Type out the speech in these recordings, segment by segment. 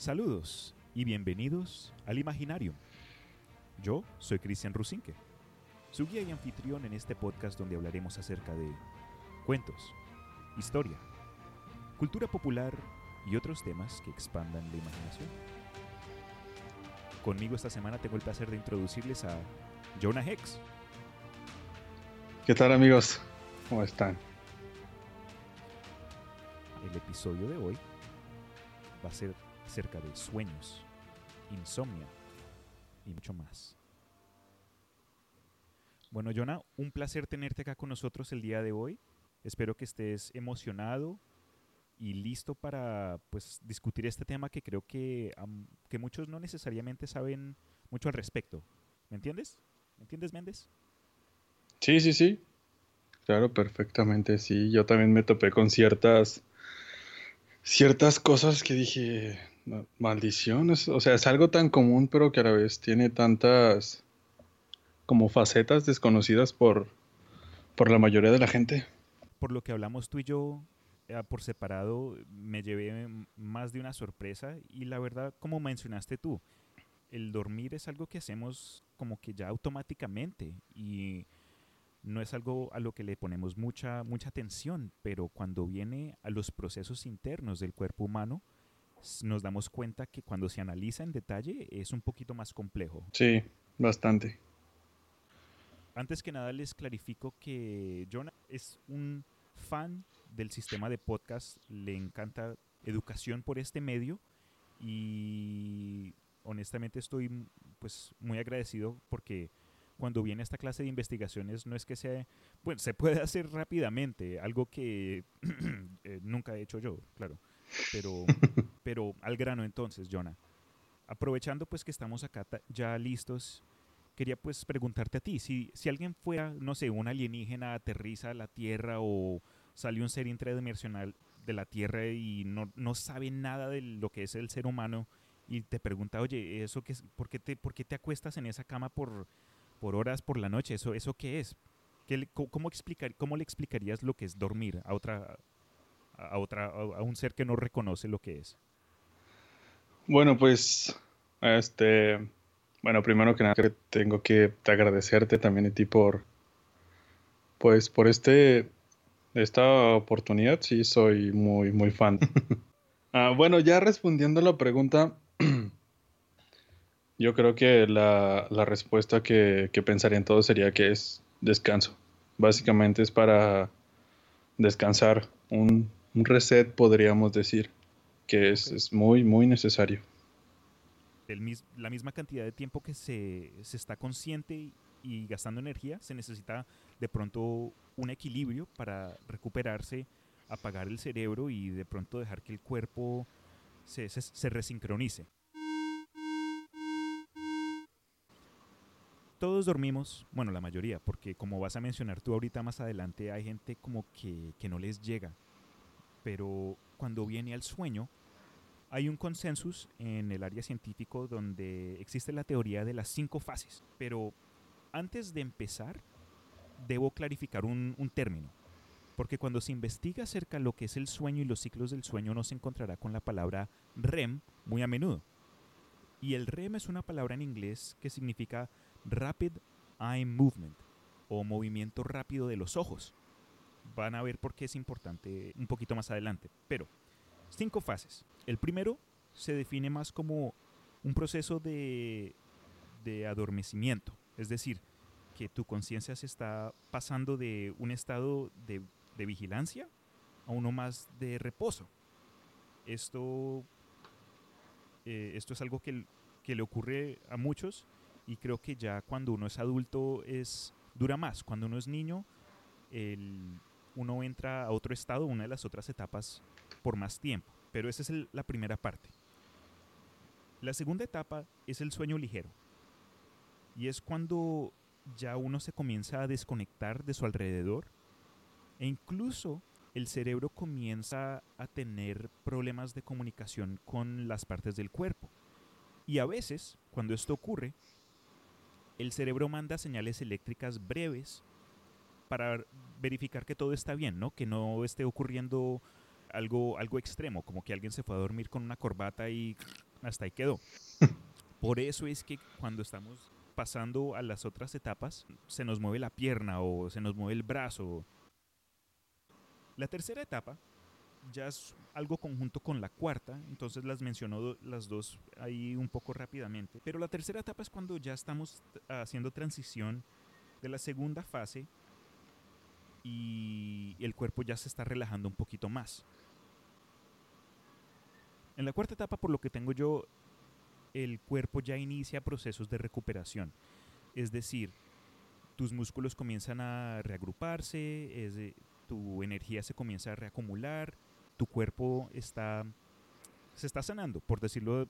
Saludos y bienvenidos al Imaginario. Yo soy Cristian Rusinque, su guía y anfitrión en este podcast donde hablaremos acerca de cuentos, historia, cultura popular y otros temas que expandan la imaginación. Conmigo esta semana tengo el placer de introducirles a Jonah Hex. ¿Qué tal amigos? ¿Cómo están? El episodio de hoy va a ser acerca de sueños, insomnia y mucho más. Bueno, Jonah, un placer tenerte acá con nosotros el día de hoy. Espero que estés emocionado y listo para pues, discutir este tema que creo que, que muchos no necesariamente saben mucho al respecto. ¿Me entiendes? ¿Me entiendes, Méndez? Sí, sí, sí. Claro, perfectamente, sí. Yo también me topé con ciertas ciertas cosas que dije, maldiciones, o sea, es algo tan común, pero que a la vez tiene tantas como facetas desconocidas por, por la mayoría de la gente. Por lo que hablamos tú y yo eh, por separado, me llevé más de una sorpresa y la verdad, como mencionaste tú, el dormir es algo que hacemos como que ya automáticamente y no es algo a lo que le ponemos mucha, mucha atención, pero cuando viene a los procesos internos del cuerpo humano, nos damos cuenta que cuando se analiza en detalle es un poquito más complejo. Sí, bastante. Antes que nada les clarifico que Jonah es un fan del sistema de podcast, le encanta educación por este medio y honestamente estoy pues muy agradecido porque cuando viene esta clase de investigaciones no es que sea, bueno, se puede hacer rápidamente, algo que eh, nunca he hecho yo, claro, pero, pero al grano entonces, Jonah. Aprovechando pues que estamos acá ya listos, quería pues preguntarte a ti, si, si alguien fuera, no sé, un alienígena aterriza a la Tierra o salió un ser intradimensional de la Tierra y no, no sabe nada de lo que es el ser humano y te pregunta, oye, eso que ¿por, qué te, ¿por qué te acuestas en esa cama por por horas por la noche. ¿Eso, eso qué es? ¿Qué cómo, explicar, ¿Cómo le explicarías lo que es dormir a otra, a otra, a un ser que no reconoce lo que es? Bueno, pues, este, bueno, primero que nada tengo que agradecerte también a ti por, pues, por este, esta oportunidad. Sí, soy muy, muy fan. ah, bueno, ya respondiendo a la pregunta, Yo creo que la, respuesta que, que pensarían todos sería que es descanso. Básicamente es para descansar, un, reset podríamos decir, que es, muy, muy necesario. la misma cantidad de tiempo que se, se está consciente y gastando energía, se necesita de pronto un equilibrio para recuperarse, apagar el cerebro y de pronto dejar que el cuerpo se, se resincronice. todos dormimos, bueno, la mayoría, porque como vas a mencionar tú ahorita más adelante, hay gente como que, no les llega. Pero cuando viene al sueño, hay un consensus en el área científico donde existe la teoría de las cinco fases. Pero antes de empezar, debo clarificar un, un término. Porque cuando se investiga acerca de lo que es el sueño y los ciclos del sueño, no se encontrará con la palabra REM muy a menudo. Y el REM es una palabra en inglés que significa Rapid Eye Movement o movimiento rápido de los ojos. Van a ver por qué es importante un poquito más adelante. Pero, cinco fases. El primero se define más como un proceso de, de adormecimiento. Es decir, que tu conciencia se está pasando de un estado de, de, vigilancia a uno más de reposo. Esto, eh, esto es algo que, que le ocurre a muchos y creo que ya cuando uno es adulto es dura más. Cuando uno es niño, uno entra a otro estado, una de las otras etapas, por más tiempo. Pero esa es la primera parte. La segunda etapa es el sueño ligero. Y es cuando ya uno se comienza a desconectar de su alrededor e incluso el cerebro comienza a tener problemas de comunicación con las partes del cuerpo. Y a veces, cuando esto ocurre, el cerebro manda señales eléctricas breves para verificar que todo está bien, ¿no? Que no esté ocurriendo algo, algo extremo, como que alguien se fue a dormir con una corbata y hasta ahí quedó. Por eso es que cuando estamos pasando a las otras etapas, se nos mueve la pierna o se nos mueve el brazo. La tercera etapa ya es algo conjunto con la cuarta, entonces las mencionó las dos ahí un poco rápidamente. Pero la tercera etapa es cuando ya estamos haciendo transición de la segunda fase y el cuerpo ya se está relajando un poquito más. En la cuarta etapa, por lo que tengo yo, el cuerpo ya inicia procesos de recuperación. Es decir, tus músculos comienzan a reagruparse, tu energía se comienza a reacumular, tu cuerpo está, se está sanando, por decirlo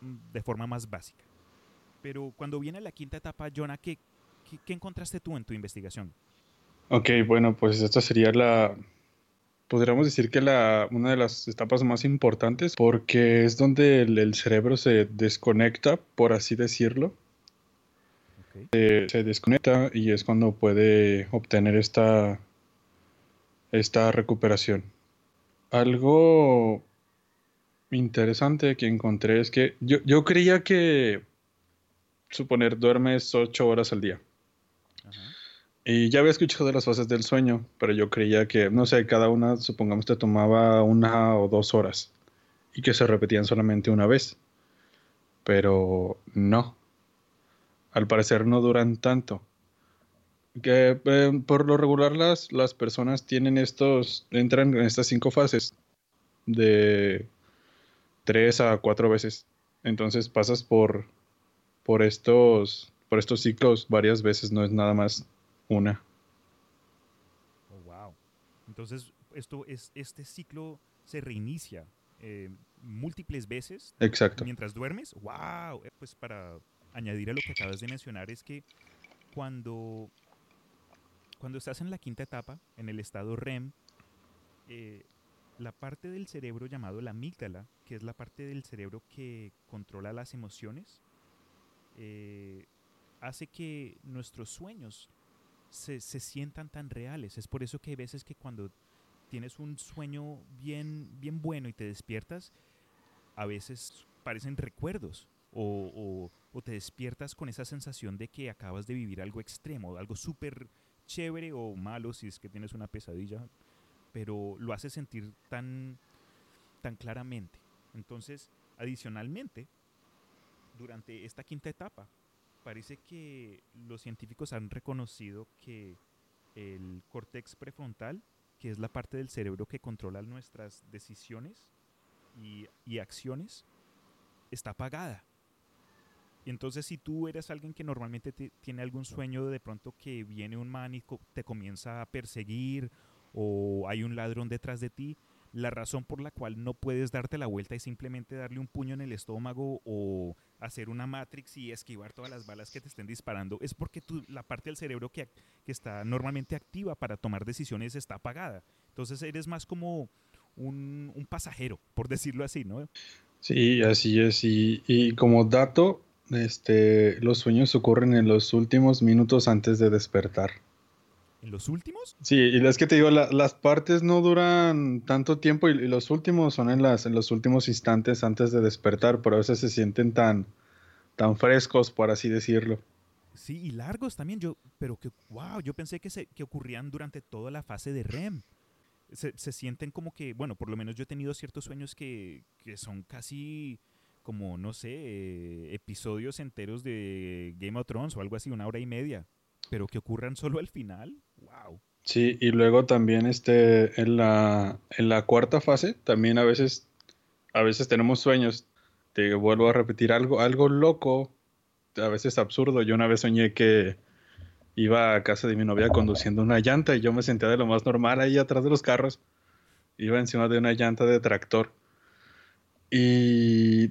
de forma más básica. Pero cuando viene la quinta etapa, Jonah, ¿qué, qué, encontraste tú en tu investigación? Ok, bueno, pues esta sería la, podríamos decir que la, una de las etapas más importantes porque es donde el, cerebro se desconecta, por así decirlo. se desconecta y es cuando puede obtener esta, esta recuperación. Algo interesante que encontré es que yo, yo creía que, suponer, duermes ocho horas al día. Y ya había escuchado de las fases del sueño, pero yo creía que, no sé, cada una, supongamos, te tomaba una o dos horas y que se repetían solamente una vez. Pero no. Al parecer no duran tanto. Que eh, por lo regular las, las personas tienen estos, entran en estas cinco fases de tres a cuatro veces. Entonces pasas por, por estos, por estos ciclos varias veces, no es nada más una. Oh, wow. Entonces, esto es, este ciclo se reinicia eh, múltiples veces. Exacto. Mientras duermes. Wow. Eh, pues para añadir a lo que acabas de mencionar es que cuando, cuando estás en la quinta etapa, en el estado REM, eh, la parte del cerebro llamado la amígdala, que es la parte del cerebro que controla las emociones, hace que nuestros sueños se, sientan tan reales. Es por eso que hay veces que cuando tienes un sueño bien, bien bueno y te despiertas, a veces parecen recuerdos o, te despiertas con esa sensación de que acabas de vivir algo extremo, algo súper chévere o malo si es que tienes una pesadilla, pero lo hace sentir tan, tan claramente. Entonces, adicionalmente, durante esta quinta etapa, parece que los científicos han reconocido que el córtex prefrontal, que es la parte del cerebro que controla nuestras decisiones y, acciones, está apagada. Y entonces si tú eres alguien que normalmente tiene algún sueño de pronto que viene un man y te comienza a perseguir o hay un ladrón detrás de ti, la razón por la cual no puedes darte la vuelta y simplemente darle un puño en el estómago o hacer una Matrix y esquivar todas las balas que te estén disparando es porque la parte del cerebro que, que está normalmente activa para tomar decisiones está apagada. Entonces eres más como un, un pasajero, por decirlo así, ¿no? Sí, así es. Y, y como dato, este, los sueños ocurren en los últimos minutos antes de despertar. ¿En los últimos? Sí, y es que te digo, las partes no duran tanto tiempo y, los últimos son en, las, en los últimos instantes antes de despertar, pero a veces se sienten tan, tan frescos, por así decirlo. Sí, y largos también, yo, pero que, wow, yo pensé que, se, que ocurrían durante toda la fase de REM. Se, se, sienten como que, bueno, por lo menos yo he tenido ciertos sueños que, que son casi como, no sé, eh, episodios enteros de Game of Thrones o algo así, una hora y media pero que ocurran solo al final, wow. Sí, y luego también este, en, la, en la cuarta fase, también a veces, a veces tenemos sueños. Te vuelvo a repetir algo, algo loco, a veces absurdo. Yo una vez soñé que iba a casa de mi novia conduciendo una llanta y yo me sentía de lo más normal ahí atrás de los carros. Iba encima de una llanta de tractor. Y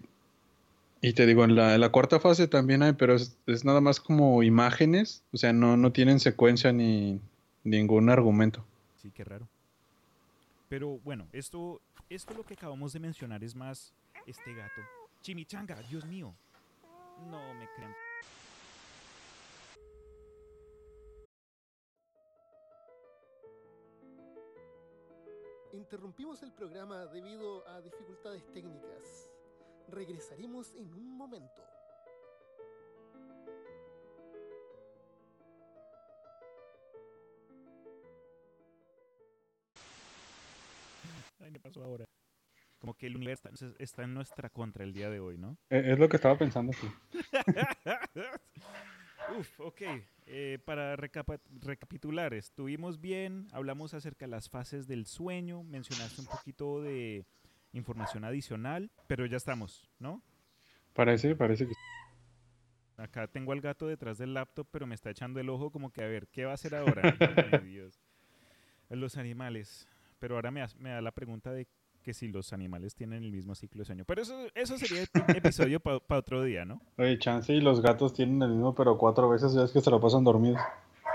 y te digo, en la, cuarta fase también hay, pero es, nada más como imágenes, o sea, no, no tienen secuencia ni ningún argumento. Sí, qué raro. Pero bueno, esto, esto lo que acabamos de mencionar es más este gato. Chimichanga, Dios mío. No me crean. Interrumpimos el programa debido a dificultades técnicas. Regresaremos en un momento. Ay, ¿qué pasó ahora? Como que el universo está, está en nuestra contra el día de hoy, ¿no? Eh, Es lo que estaba pensando, sí. Uf, ok. Eh, para recapa- recapitular, estuvimos bien, hablamos acerca de las fases del sueño, mencionaste un poquito de información adicional, pero ya estamos, ¿no? Parece, parece que Acá tengo al gato detrás del laptop, pero me está echando el ojo como que a ver, ¿qué va a hacer ahora? Ay, Dios. Los animales. Pero ahora me, da la pregunta de que si los animales tienen el mismo ciclo de sueño. Pero eso, eso sería epi- episodio para otro día, ¿no? Oye, chance y los gatos tienen el mismo, pero cuatro veces ya es que se lo pasan dormidos.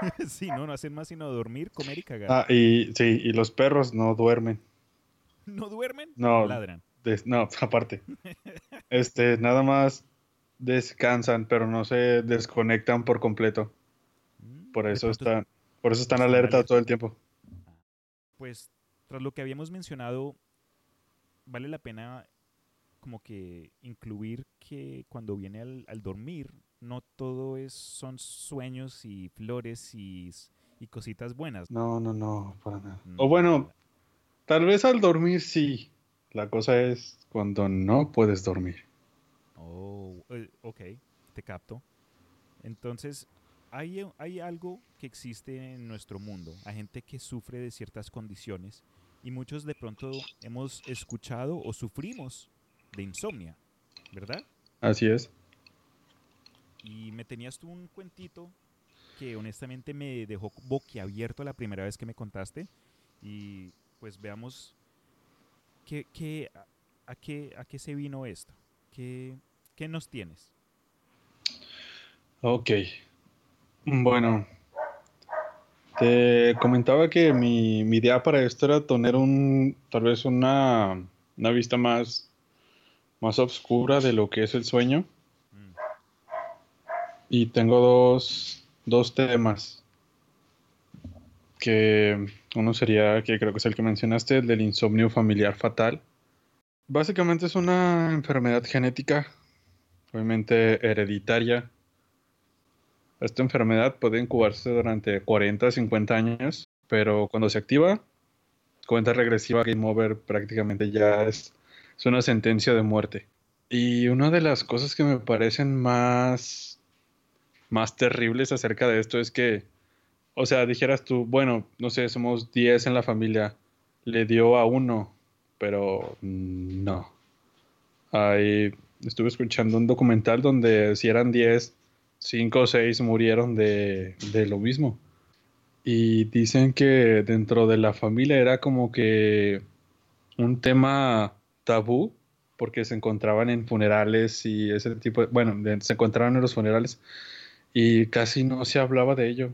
sí, no, no hacen más sino dormir, comer y cagar. Ah, y sí, y los perros no duermen. ¿No duermen? No. Ladran. Des- no, aparte. Este, nada más descansan, pero no se desconectan por completo. Mm, Por eso están, por eso están alerta alerta. todo el tiempo. Pues tras lo que habíamos mencionado, vale la pena como que incluir que cuando viene al, al dormir, no todo es, son sueños y flores y, y cositas buenas. No, no, no, para nada. Mm, O bueno, tal vez al dormir sí. La cosa es cuando no puedes dormir. Oh, eh, ok, te capto. Entonces, hay, hay algo que existe en nuestro mundo. Hay gente que sufre de ciertas condiciones y muchos de pronto hemos escuchado o sufrimos de insomnia, ¿verdad? Así es. Y me tenías tú un cuentito que honestamente me dejó boquiabierto la primera vez que me contaste. Y pues veamos qué, qué- a, a qué, a qué se vino esto. ¿Qué, qué nos tienes? Ok. Bueno, te comentaba que mi, idea para esto era tener un, tal vez una, una vista más, más oscura de lo que es el sueño. Y tengo dos, dos temas. Que uno sería, que creo que es el que mencionaste, el del insomnio familiar fatal. Básicamente es una enfermedad genética, obviamente hereditaria. Esta enfermedad puede incubarse durante 40 a 50 años, pero cuando se activa, cuenta regresiva Game Over prácticamente ya es, es una sentencia de muerte. Y una de las cosas que me parecen más, más terribles acerca de esto es que, o sea, dijeras tú, bueno, no sé, somos 10 en la familia, le dio a uno, pero no. Ahí estuve escuchando un documental donde si eran 10, 5 o 6 murieron de, de lo mismo. Y dicen que dentro de la familia era como que un tema tabú, porque se encontraban en funerales y ese tipo de, bueno, se encontraban en los funerales y casi no se hablaba de ello.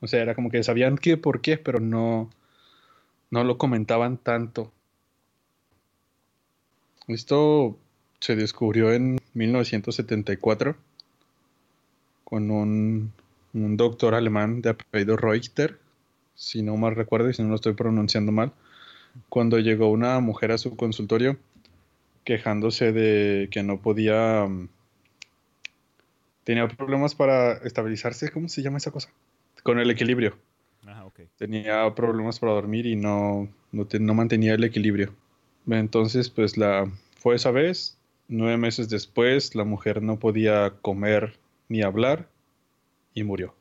O sea, era como que sabían qué, por qué, pero no, no lo comentaban tanto. Esto se descubrió en 1974 con un, un doctor alemán de apellido Reuter, si no mal recuerdo y si no lo estoy pronunciando mal, cuando llegó una mujer a su consultorio quejándose de que no podía... mm, Tenía problemas para estabilizarse, ¿cómo se llama esa cosa? Con el equilibrio. Ajá, ok. Tenía problemas para dormir y no, no, te- no mantenía el equilibrio. Entonces, pues la fue esa vez. Nueve meses después, la mujer no podía comer ni hablar y murió.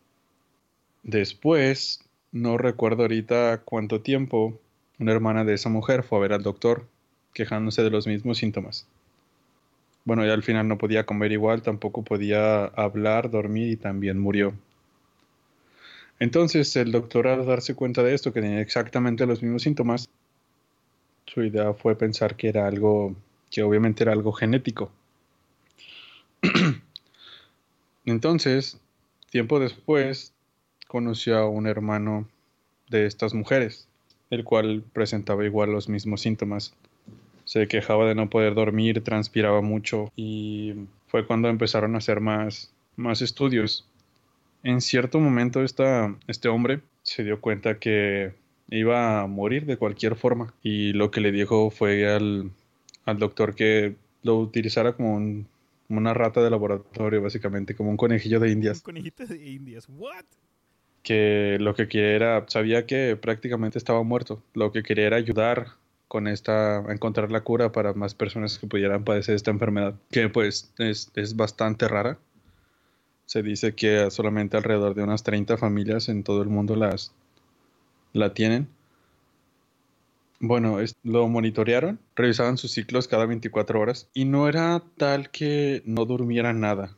Después, no recuerdo ahorita cuánto tiempo, una hermana de esa mujer fue a ver al doctor quejándose de los mismos síntomas. Bueno, ya al final no podía comer igual, tampoco podía hablar, dormir y también murió. Entonces el doctor al darse cuenta de esto, que tenía exactamente los mismos síntomas, su idea fue pensar que era algo, que obviamente era algo genético. Entonces, tiempo después, conoció a un hermano de estas mujeres, el cual presentaba igual los mismos síntomas. Se quejaba de no poder dormir, transpiraba mucho y fue cuando empezaron a hacer más, más estudios. En cierto momento esta, este hombre se dio cuenta que iba a morir de cualquier forma y lo que le dijo fue al, al doctor que lo utilizara como un- una rata de laboratorio, básicamente, como un conejillo de Un indias. conejito de indias. ¿What? que lo que quería era, sabía que prácticamente estaba muerto, lo que quería era ayudar con esta, a encontrar la cura para más personas que pudieran padecer esta enfermedad, que pues es, es bastante rara. Se dice que solamente alrededor de unas 30 familias en todo el mundo las, la tienen. Bueno, es- lo monitorearon, revisaban sus ciclos cada 24 horas y no era tal que no durmiera nada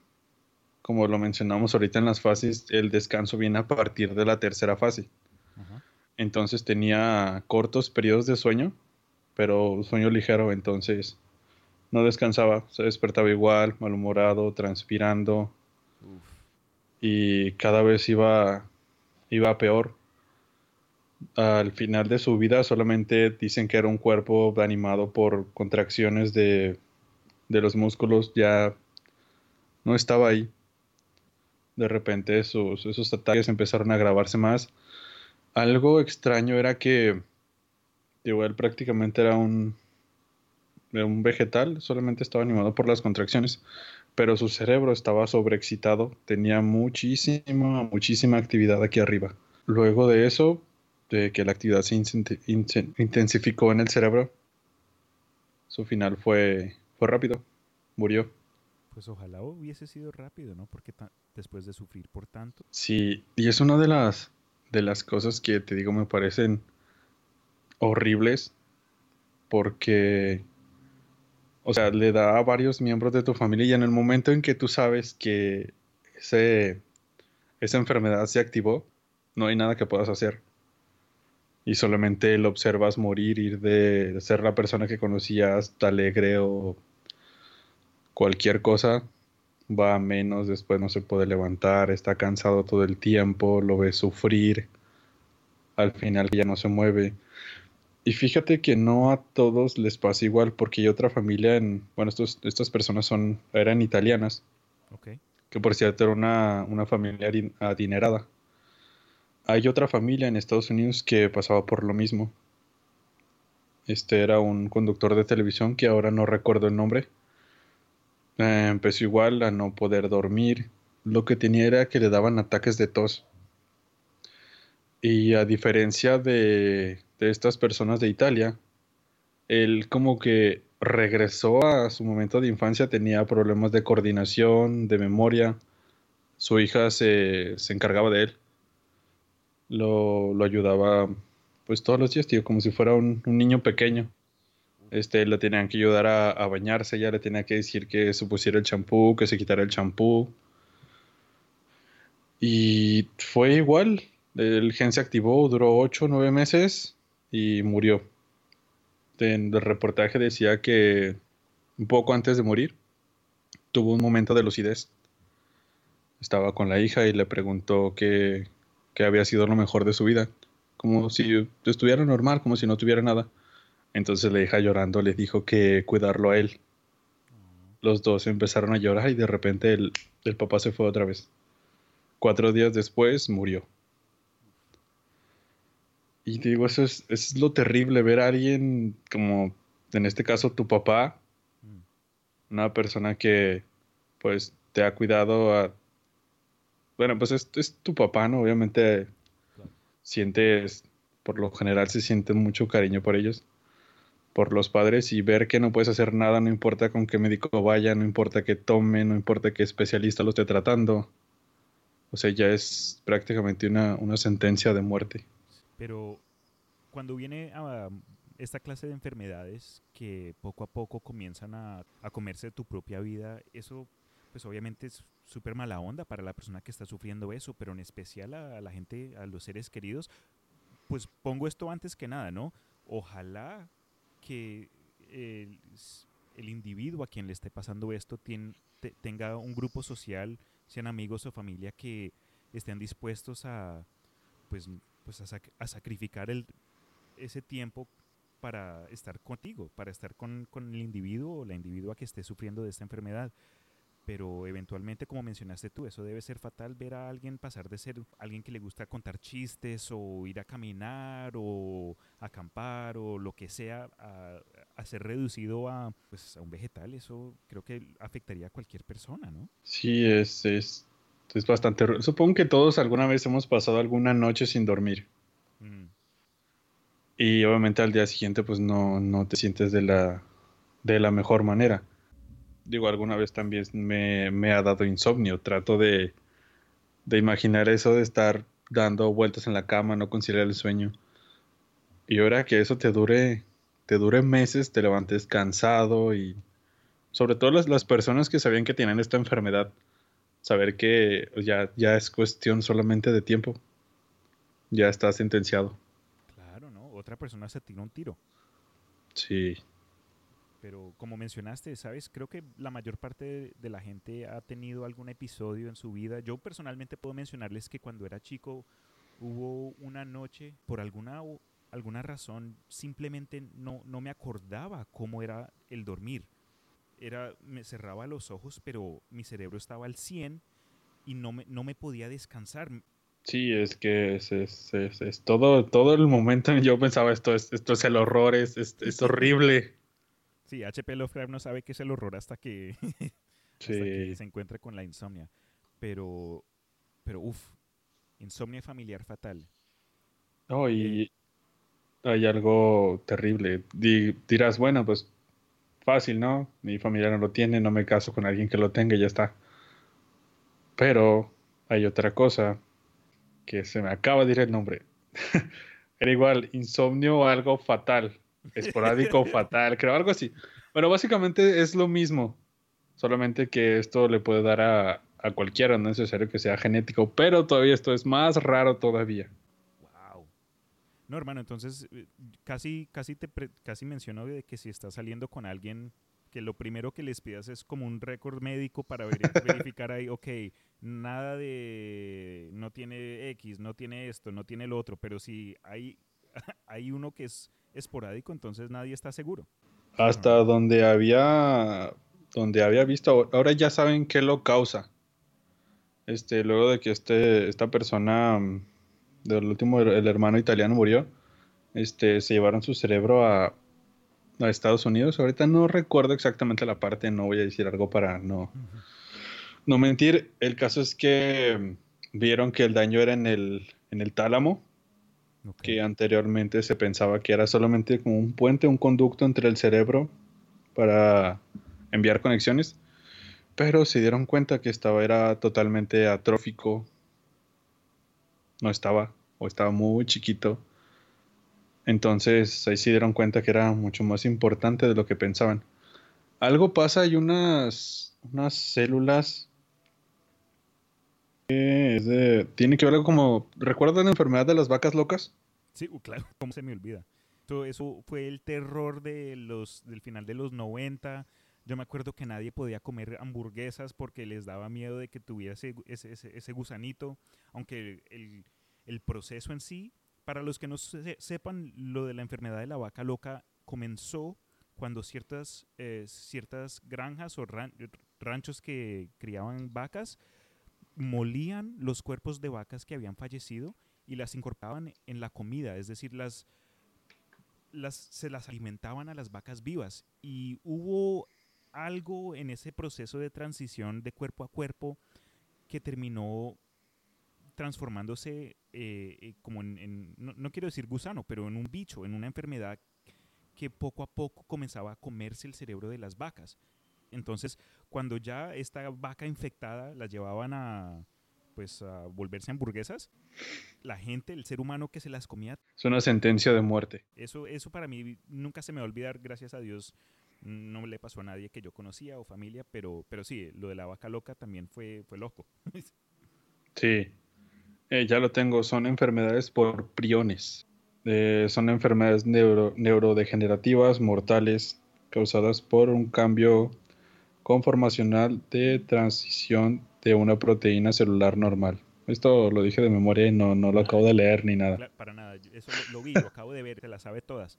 como lo mencionamos ahorita en las fases, el descanso viene a partir de la tercera fase. Ajá. Entonces tenía cortos periodos de sueño, pero sueño ligero, entonces no descansaba, se despertaba igual, malhumorado, transpirando Uf. y cada vez iba, iba peor. Al final de su vida solamente dicen que era un cuerpo animado por contracciones de, de los músculos, ya no estaba ahí. De repente esos ataques empezaron a agravarse más. Algo extraño era que digo, él prácticamente era un, era un vegetal, solamente estaba animado por las contracciones, pero su cerebro estaba sobreexcitado, tenía muchísima, muchísima actividad aquí arriba. Luego de eso, de que la actividad se intensificó en el cerebro, su final fue, fue rápido, murió. Pues ojalá hubiese sido rápido, ¿no? Porque después de sufrir por tanto. Sí, y es una de las de las cosas que te digo me parecen horribles porque o sea, le da a varios miembros de tu familia y en el momento en que tú sabes que ese esa enfermedad se activó, no hay nada que puedas hacer. Y solamente lo observas morir, ir de ser la persona que conocías alegre o cualquier cosa va a menos, después no se puede levantar, está cansado todo el tiempo, lo ves sufrir, al final ya no se mueve. Y fíjate que no a todos les pasa igual, porque hay otra familia en, bueno, estos, estas personas son, eran italianas, Ok. que por cierto era una, una familia adin- adinerada. Hay otra familia en Estados Unidos que pasaba por lo mismo. Este era un conductor de televisión que ahora no recuerdo el nombre. Eh, empezó igual a no poder dormir. Lo que tenía era que le daban ataques de tos. Y a diferencia de, de estas personas de Italia, él como que regresó a su momento de infancia, tenía problemas de coordinación, de memoria. Su hija se, se encargaba de él. Lo, lo ayudaba pues todos los días, tío, como si fuera un, niño pequeño. Este, le tenían que ayudar a, a bañarse, ya le tenía que decir que se pusiera el champú, que se quitara el champú. Y fue igual. El gen se activó, duró 8 o 9 meses y murió. En el reportaje decía que un poco antes de morir tuvo un momento de lucidez. Estaba con la hija y le preguntó qué, qué había sido lo mejor de su vida. Como si estuviera normal, como si no tuviera nada. Entonces la hija llorando le dijo que cuidarlo a él. Los dos empezaron a llorar y de repente el, el papá se fue otra vez. Cuatro días después murió. Y digo, eso es, eso es lo terrible, ver a alguien como, en este caso, tu papá, Mm. una persona que, pues, te ha cuidado a... Bueno, pues es, tu papá, ¿no? Obviamente sientes, por lo general se siente mucho cariño por ellos, por los padres, y ver que no puedes hacer nada, no importa con qué médico vaya, no importa que tome, no importa qué especialista lo esté tratando. O sea, ya es prácticamente una, una sentencia de muerte. Pero cuando viene a esta clase de enfermedades que poco a poco comienzan a, a comerse tu propia vida, eso pues obviamente es súper mala onda para la persona que está sufriendo eso, pero en especial a, la gente, a los seres queridos, pues pongo esto antes que nada, ¿no? Ojalá que el, individuo a quien le esté pasando esto tenga un grupo social, sean amigos o familia que estén dispuestos a pues, pues a, sac- a sacrificar ese tiempo para estar contigo, para estar con, con el individuo o la individua que esté sufriendo de esta enfermedad. Pero eventualmente, como mencionaste tú, eso debe ser fatal ver a alguien pasar de ser alguien que le gusta contar chistes o ir a caminar o acampar o lo que sea a, ser reducido a, pues, a un vegetal. Eso creo que afectaría a cualquier persona, ¿no? Sí, es, es, es bastante... Supongo que todos alguna vez hemos pasado alguna noche sin dormir. Y obviamente al día siguiente pues no, no te sientes de la, de la mejor manera digo, alguna vez también me, ha dado insomnio. Trato de, de, imaginar eso de estar dando vueltas en la cama, no conciliar el sueño. Y ahora que eso te dure, te dure meses, te levantes cansado y sobre todo las, las personas que sabían que tienen esta enfermedad, saber que ya, ya es cuestión solamente de tiempo. Ya está sentenciado. Claro, ¿no? Otra persona se tira un tiro. Sí. Pero como mencionaste, ¿sabes? Creo que la mayor parte de, la gente ha tenido algún episodio en su vida. Yo personalmente puedo mencionarles que cuando era chico hubo una noche, por alguna, alguna razón, simplemente no, no me acordaba cómo era el dormir. Era, me cerraba los ojos, pero mi cerebro estaba al 100 y no me, no me podía descansar. Sí, es que es, es, es, todo, todo el momento yo pensaba esto es, esto es el horror, es, es horrible. Sí, HP Lovecraft no sabe qué es el horror hasta que, se encuentra con la insomnia. Pero, pero uff, insomnia familiar fatal. Oh, y hay algo terrible. dirás, bueno, pues fácil, ¿no? Mi familia no lo tiene, no me caso con alguien que lo tenga y ya está. Pero hay otra cosa que se me acaba de ir el nombre. Era igual, insomnio o algo fatal esporádico, fatal, creo, algo así. Bueno, básicamente es lo mismo, solamente que esto le puede dar a, a cualquiera, no es necesario que sea genético, pero todavía esto es más raro todavía. Wow. No, hermano, entonces eh, casi, casi te casi mencionó de que si estás saliendo con alguien que lo primero que les pidas es como un récord médico para verificar ahí, ok, nada de no tiene X, no tiene esto, no tiene lo otro, pero si hay, hay uno que es esporádico, entonces nadie está seguro. Hasta donde había donde había visto, ahora ya saben qué lo causa. Este, luego de que este, esta persona del último el hermano italiano murió, este, se llevaron su cerebro a, a Estados Unidos. Ahorita no recuerdo exactamente la parte, no voy a decir algo para no, no mentir. El caso es que vieron que el daño era en el, en el tálamo que anteriormente se pensaba que era solamente como un puente, un conducto entre el cerebro para enviar conexiones, pero se dieron cuenta que estaba era totalmente atrófico, no estaba o estaba muy chiquito. Entonces ahí se dieron cuenta que era mucho más importante de lo que pensaban. Algo pasa, hay unas, unas células tiene que ver algo como. ¿Recuerdan la enfermedad de las vacas locas? Sí, claro, ¿cómo se me olvida? Eso fue el terror de los, del final de los 90. Yo me acuerdo que nadie podía comer hamburguesas porque les daba miedo de que tuviera ese, ese, gusanito, aunque el, el, proceso en sí, para los que no sepan, lo de la enfermedad de la vaca loca comenzó cuando ciertas, eh, ciertas granjas o ranchos que criaban vacas molían los cuerpos de vacas que habían fallecido y las incorporaban en la comida, es decir, las, las, se las alimentaban a las vacas vivas. Y hubo algo en ese proceso de transición de cuerpo a cuerpo que terminó transformándose eh, eh, como en, no, no, quiero decir gusano, pero en un bicho, en una enfermedad que poco a poco comenzaba a comerse el cerebro de las vacas. Entonces, cuando ya esta vaca infectada la llevaban a pues a volverse hamburguesas, la gente, el ser humano que se las comía. Es una sentencia de muerte. Eso, eso para mí nunca se me va a olvidar, gracias a Dios. No le pasó a nadie que yo conocía o familia, pero, pero sí, lo de la vaca loca también fue, fue loco. sí, eh, ya lo tengo, son enfermedades por priones. Eh, son enfermedades neurodegenerativas mortales causadas por un cambio conformacional de transición de una proteína celular normal. Esto lo dije de memoria y no, no lo acabo de leer ni nada. Para nada, eso lo, vi, lo acabo de ver, te las sabe todas.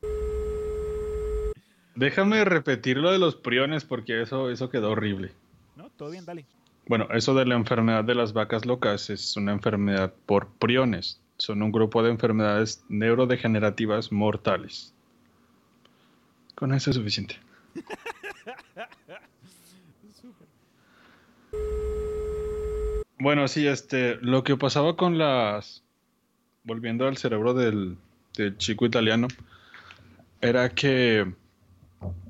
Déjame repetir lo de los priones porque eso, eso quedó horrible. No, todo bien, dale. Bueno, eso de la enfermedad de las vacas locas es una enfermedad por priones. Son un grupo de enfermedades neurodegenerativas mortales. Con eso es suficiente. Bueno, sí, este, lo que pasaba con las, volviendo al cerebro del, del chico italiano, era que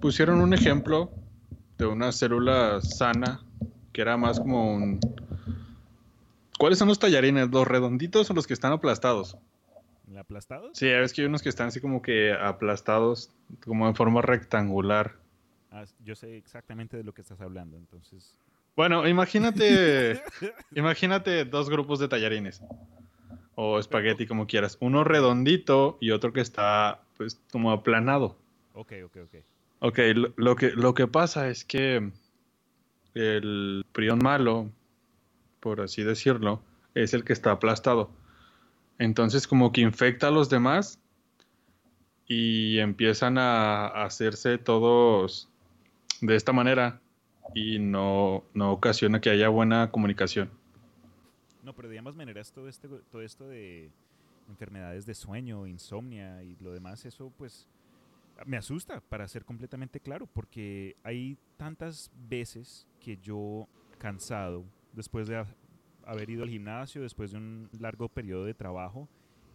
pusieron un ejemplo de una célula sana que era más como un... ¿Cuáles son los tallarines? ¿Los redonditos o los que están aplastados? ¿Aplastados? Sí, es que hay unos que están así como que aplastados, como en forma rectangular. Ah, yo sé exactamente de lo que estás hablando, entonces... Bueno, imagínate, imagínate dos grupos de tallarines o espagueti como quieras, uno redondito y otro que está pues como aplanado. Ok, ok, ok. Ok, lo, lo que, lo que pasa es que el prión malo, por así decirlo, es el que está aplastado. Entonces como que infecta a los demás y empiezan a hacerse todos de esta manera y no, no ocasiona que haya buena comunicación. No, pero de ambas maneras todo, este, todo esto de enfermedades de sueño, insomnia y lo demás, eso pues me asusta, para ser completamente claro, porque hay tantas veces que yo cansado, después de haber ido al gimnasio, después de un largo periodo de trabajo,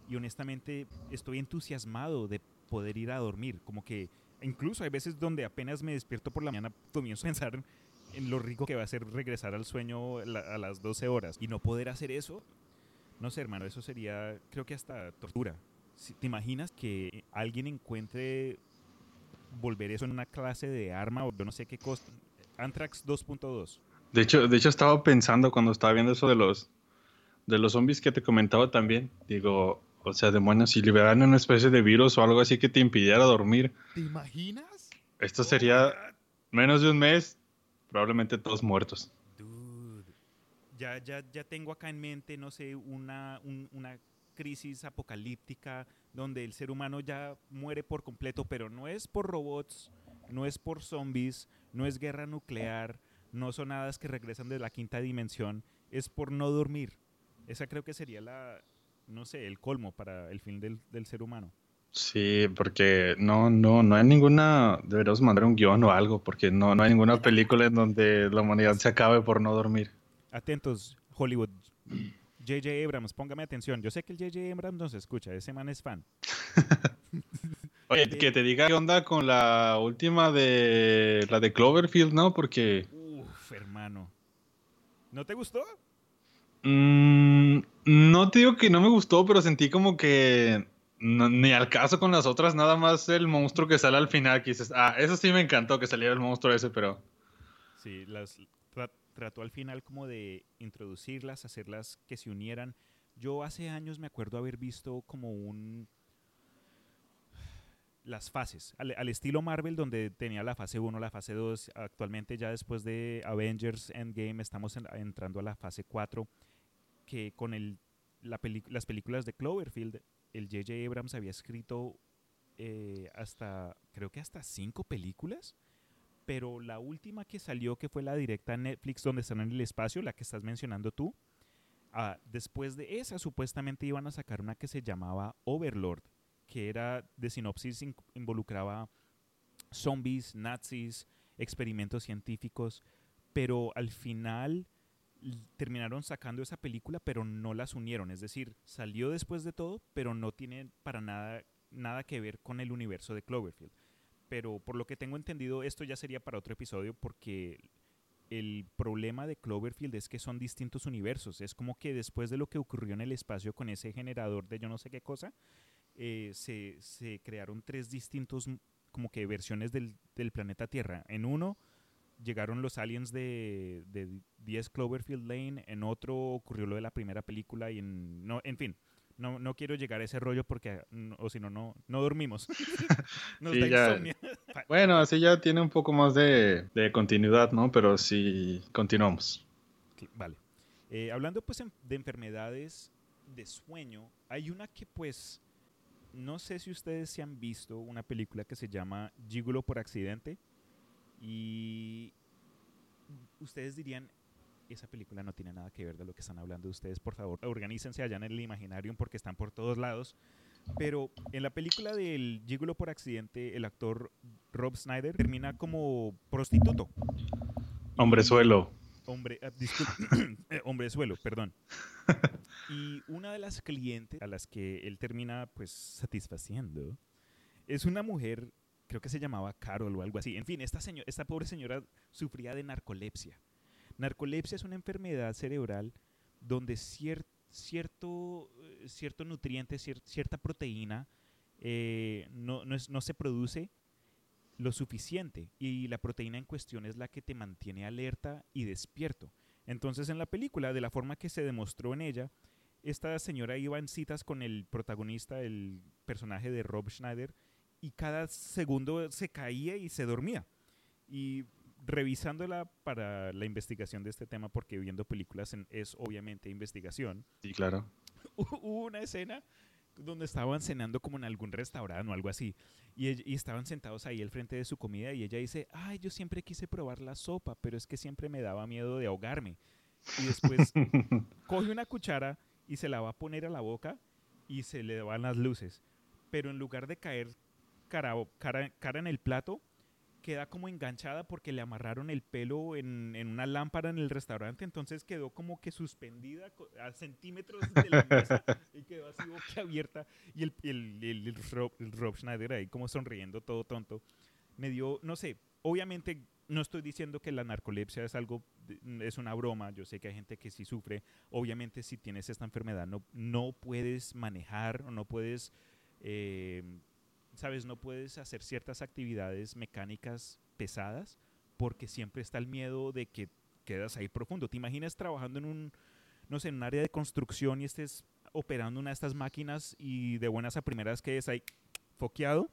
y honestamente estoy entusiasmado de poder ir a dormir, como que incluso hay veces donde apenas me despierto por la mañana comienzo a pensar en lo rico que va a ser regresar al sueño a las 12 horas y no poder hacer eso, no sé hermano, eso sería creo que hasta tortura. ¿Te imaginas que alguien encuentre volver eso en una clase de arma o yo no sé qué cosa? Anthrax 2.2. De hecho, de hecho estaba pensando cuando estaba viendo eso de los de los zombies que te comentaba también, digo, o sea, demonios, si liberaran una especie de virus o algo así que te impidiera dormir. ¿Te imaginas? Esto sería menos de un mes, probablemente todos muertos. Dude. Ya, ya, ya tengo acá en mente, no sé, una, una crisis apocalíptica donde el ser humano ya muere por completo, pero no es por robots, no es por zombies, no es guerra nuclear, no son hadas que regresan de la quinta dimensión, es por no dormir. Esa creo que sería la, no sé, el colmo para el fin del, del ser humano. Sí, porque no, no, no hay ninguna, deberíamos mandar un guion o algo, porque no, no hay ninguna película en donde la humanidad se acabe por no dormir. Atentos, Hollywood. J.J. Abrams, póngame atención. Yo sé que el J.J. Abrams no se escucha, ese man es fan. Oye, que te diga qué onda con la última de la de Cloverfield, ¿no? Porque. Uf, hermano. ¿No te gustó? Mm, no te digo que no me gustó, pero sentí como que ni al caso con las otras, nada más el monstruo que sale al final, que dices, ah, eso sí me encantó que saliera el monstruo ese, pero... Sí, las, trató al final como de introducirlas, hacerlas que se unieran. Yo hace años me acuerdo haber visto como un las fases, al, estilo Marvel donde tenía la fase 1, la fase 2, actualmente ya después de Avengers Endgame estamos entrando a la fase 4, que con el, la las películas de Cloverfield, el J.J. Abrams había escrito eh, hasta, creo que hasta cinco películas, pero la última que salió, que fue la directa Netflix, donde están en el espacio, la que estás mencionando tú, ah, después de esa supuestamente iban a sacar una que se llamaba Overlord, que era de sinopsis, involucraba zombies, nazis, experimentos científicos, pero al final terminaron sacando esa película, pero no las unieron. Es decir, salió después de todo, pero no tiene para nada, nada que ver con el universo de Cloverfield pero por lo que tengo entendido esto ya sería para otro episodio porque el problema de Cloverfield es que son distintos universos. Es como que después de lo que ocurrió en el espacio con ese generador de yo no sé qué cosa, eh, se, se, crearon tres distintos como que versiones del, del, planeta Tierra. En uno llegaron los aliens de, de 10 Cloverfield Lane, en otro ocurrió lo de la primera película y en, no, en fin, no, no quiero llegar a ese rollo porque, o si no, no, no dormimos. Nos da insomnio. bueno, así ya tiene un poco más de, de continuidad, ¿no? Pero sí, continuamos. vale. Eh, hablando pues de enfermedades de sueño, hay una que pues, no sé si ustedes se han visto una película que se llama Gigolo por accidente y ustedes dirían, esa película no tiene nada que ver de lo que están hablando ustedes, por favor, organícense allá en el Imaginarium porque están por todos lados. Pero en la película del Gigolo por accidente, el actor Rob Snyder termina como prostituto. Hombre suelo. Hombre, ah, eh, hombre suelo, perdón. Y una de las clientes a las que él termina pues satisfaciendo es una mujer, creo que se llamaba Carol o algo así. En fin, esta, esta pobre señora sufría de narcolepsia. Narcolepsia es una enfermedad cerebral donde cierto, eh, cierto nutriente, cierta proteína eh, no, no se produce lo suficiente y la proteína en cuestión es la que te mantiene alerta y despierto. Entonces en la película, de la forma que se demostró en ella, esta señora iba en citas con el protagonista, el personaje de Rob Schneider, y cada segundo se caía y se dormía. Y revisándola para la investigación de este tema, porque viendo películas es obviamente investigación. Sí, claro. Hubo una escena donde estaban cenando como en algún restaurante o algo así, y, estaban sentados ahí al frente de su comida, y ella dice, ay, yo siempre quise probar la sopa, pero es que siempre me daba miedo de ahogarme. Y después coge una cuchara y se la va a poner a la boca y se le van las luces. Pero en lugar de caer cara, cara, cara en el plato, queda como enganchada porque le amarraron el pelo en, en, una lámpara en el restaurante, entonces quedó como que suspendida a centímetros de la mesa y quedó así boca abierta y el, el, el, Rob, Schneider ahí como sonriendo todo tonto. Me dio, no sé, obviamente no estoy diciendo que la narcolepsia es algo, es una broma, yo sé que hay gente que sí sufre, obviamente si tienes esta enfermedad no, no puedes manejar o no puedes... Eh, ¿sabes? No puedes hacer ciertas actividades mecánicas pesadas porque siempre está el miedo de que quedas ahí profundo. ¿Te imaginas trabajando en un, no sé, en un área de construcción y estés operando una de estas máquinas y de buenas a primeras quedes ahí foqueado?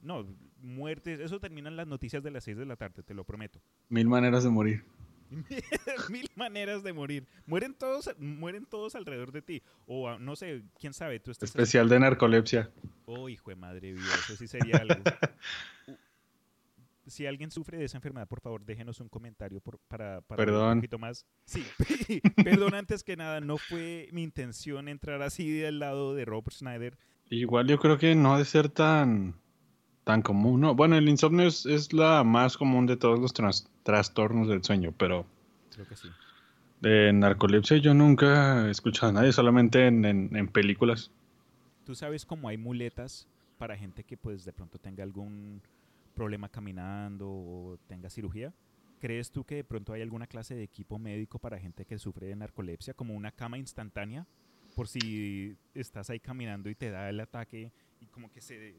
No, muertes, eso termina en las noticias de las 6 de la tarde, te lo prometo. Mil maneras de morir. mil maneras de morir. Mueren todos, mueren todos alrededor de ti. O ah, no sé, quién sabe, tú estás Especial de narcolepsia. Oh, hijo de madre mía, eso sí sería algo. si alguien sufre de esa enfermedad, por favor, déjenos un comentario para, para Perdón. un poquito más. Sí, perdón, antes que nada, no fue mi intención entrar así del lado de Robert Schneider. Igual yo creo que no ha de ser tan tan común, ¿no? Bueno, el insomnio es, la más común de todos los trastornos del sueño, pero... Creo que sí. De narcolepsia yo nunca he escuchado a nadie, solamente en, películas. ¿Tú sabes cómo hay muletas para gente que pues de pronto tenga algún problema caminando o tenga cirugía? ¿Crees tú que de pronto hay alguna clase de equipo médico para gente que sufre de narcolepsia, como una cama instantánea, por si estás ahí caminando y te da el ataque y como que se